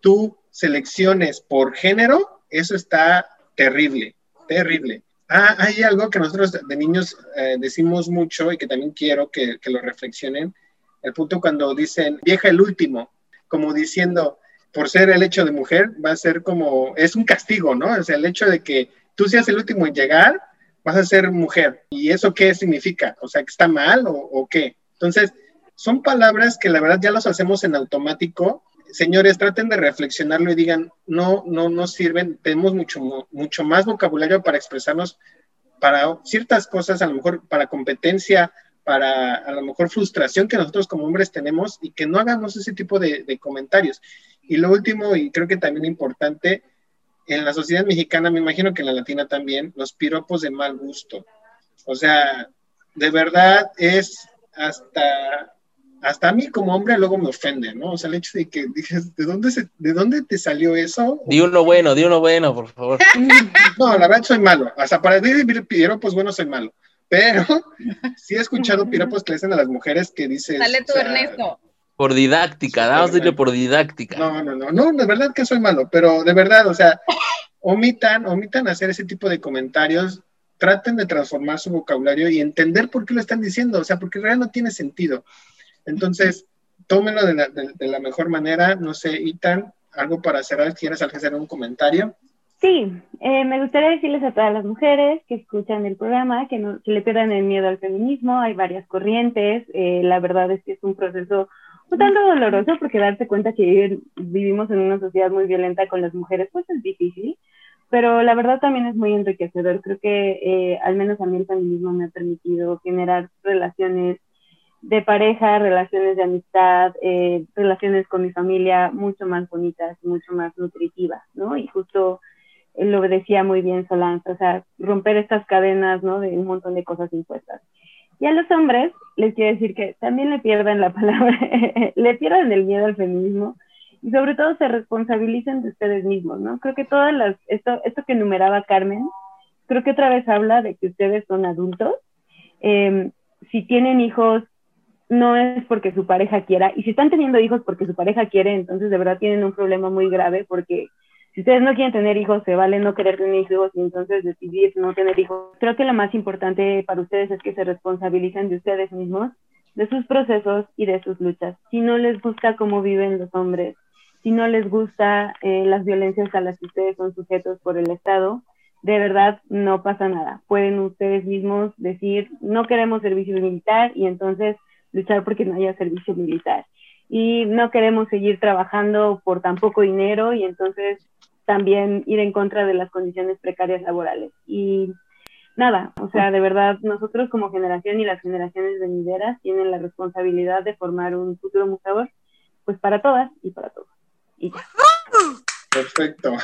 tú selecciones por género, eso está terrible, terrible. Ah, hay algo que nosotros de niños eh, decimos mucho y que también quiero que, que, lo reflexionen. El punto cuando dicen vieja el último, como diciendo, por ser el hecho de mujer, va a ser como, es un castigo, ¿no? O sea, el hecho de que tú seas el último en llegar, vas a ser mujer. ¿Y eso qué significa? O sea, que está mal o, qué. Entonces, son palabras que la verdad ya los hacemos en automático. Señores, traten de reflexionarlo y digan, no, no, no sirven. Tenemos mucho, mucho más vocabulario para expresarnos para ciertas cosas, a lo mejor para competencia, para a lo mejor frustración que nosotros como hombres tenemos y que no hagamos ese tipo de comentarios. Y lo último, y creo que también importante, en la sociedad mexicana, me imagino que en la latina también, los piropos de mal gusto. O sea, de verdad es hasta, hasta a mí como hombre luego me ofende, ¿no? O sea, el hecho de que dices, ¿de dónde, se, ¿de dónde te salió eso? Di uno bueno, di uno bueno, por favor. No, la verdad soy malo. Hasta para decir piropos bueno soy malo. Pero sí he escuchado piropos que le hacen a las mujeres que dicen... Dale tú, Ernesto. Por didáctica, vamos a decirle por didáctica. No, no, no, no, de verdad que soy malo, pero de verdad, o sea, omitan, omitan hacer ese tipo de comentarios, traten de transformar su vocabulario y entender por qué lo están diciendo, o sea, porque en realidad no tiene sentido. Entonces, tómenlo de la, de la mejor manera. No sé, Itan, algo para cerrar, ¿quieres hacer un comentario? Sí, eh, me gustaría decirles a todas las mujeres que escuchan el programa que no se le pierdan el miedo al feminismo. Hay varias corrientes. Eh, la verdad es que es un proceso un tanto doloroso porque darse cuenta que vivimos en una sociedad muy violenta con las mujeres, pues es difícil. Pero la verdad también es muy enriquecedor. Creo que eh, al menos a mí el feminismo me ha permitido generar relaciones de pareja, relaciones de amistad, relaciones con mi familia mucho más bonitas, mucho más nutritivas, ¿no? Y justo lo decía muy bien Solange, o sea, romper estas cadenas, ¿no? De un montón de cosas impuestas. Y a los hombres les quiero decir que también le pierdan la palabra, le pierdan el miedo al feminismo y sobre todo se responsabilicen de ustedes mismos, ¿no? Creo que todas las, esto, esto que enumeraba Carmen, creo que otra vez habla de que ustedes son adultos. Em, si tienen hijos, no es porque su pareja quiera, y si están teniendo hijos porque su pareja quiere, entonces de verdad tienen un problema muy grave porque si ustedes no quieren tener hijos, se vale no querer tener hijos y entonces decidir no tener hijos. Creo que lo más importante para ustedes es que se responsabilicen de ustedes mismos, de sus procesos y de sus luchas. Si no les gusta cómo viven los hombres, si no les gusta eh, las violencias a las que ustedes son sujetos por el Estado, de verdad no pasa nada. Pueden ustedes mismos decir, no queremos servicio militar y entonces luchar porque no haya servicio militar. Y no queremos seguir trabajando por tan poco dinero y entonces también ir en contra de las condiciones precarias laborales. Y nada, o sea, de verdad, nosotros como generación y las generaciones venideras tienen la responsabilidad de formar un futuro museador, pues para todas y para todos. Y ya. Perfecto.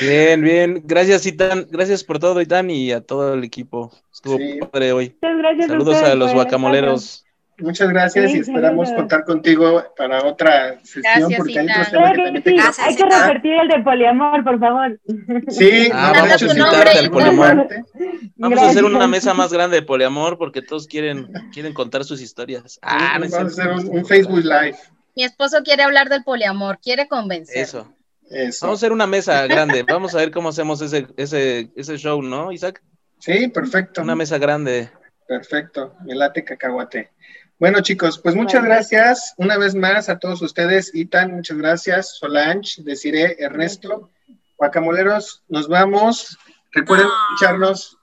Bien, bien. Gracias, Itán. Gracias por todo, Itán, y a todo el equipo. Estuvo padre hoy. Muchas gracias Saludos a, los guacamoleros. Muchas gracias y esperamos contar contigo para otra sesión porque hay otros temas que también te Hay que repetir el de poliamor, por favor. Sí, ah, vamos a invitarte al poliamor. Vamos a hacer una mesa más grande de poliamor porque todos quieren, quieren contar sus historias. Ah, vamos a hacer un, Facebook Live. Mi esposo quiere hablar del poliamor, quiere convencer. Eso. Eso. Vamos a hacer una mesa grande. Vamos a ver cómo hacemos ese, ese, ese show, ¿no, Isaac? Sí, perfecto. Una mesa grande. Perfecto. Me late cacahuate. Bueno, chicos, pues muchas gracias una vez más a todos ustedes. Itan, muchas gracias. Solange, Desiree, Ernesto, Guacamoleros, nos vamos. Recuerden escucharnos,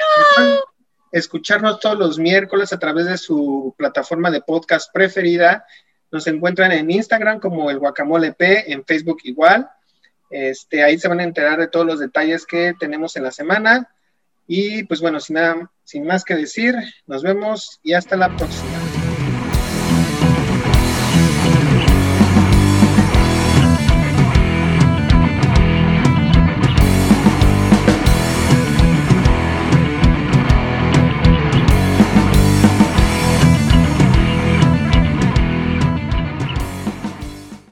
escucharnos todos los miércoles a través de su plataforma de podcast preferida. Nos encuentran en Instagram como el Guacamole P, en Facebook igual. Este, ahí se van a enterar de todos los detalles que tenemos en la semana. Y pues bueno, sin nada, sin más que decir, nos vemos y hasta la próxima.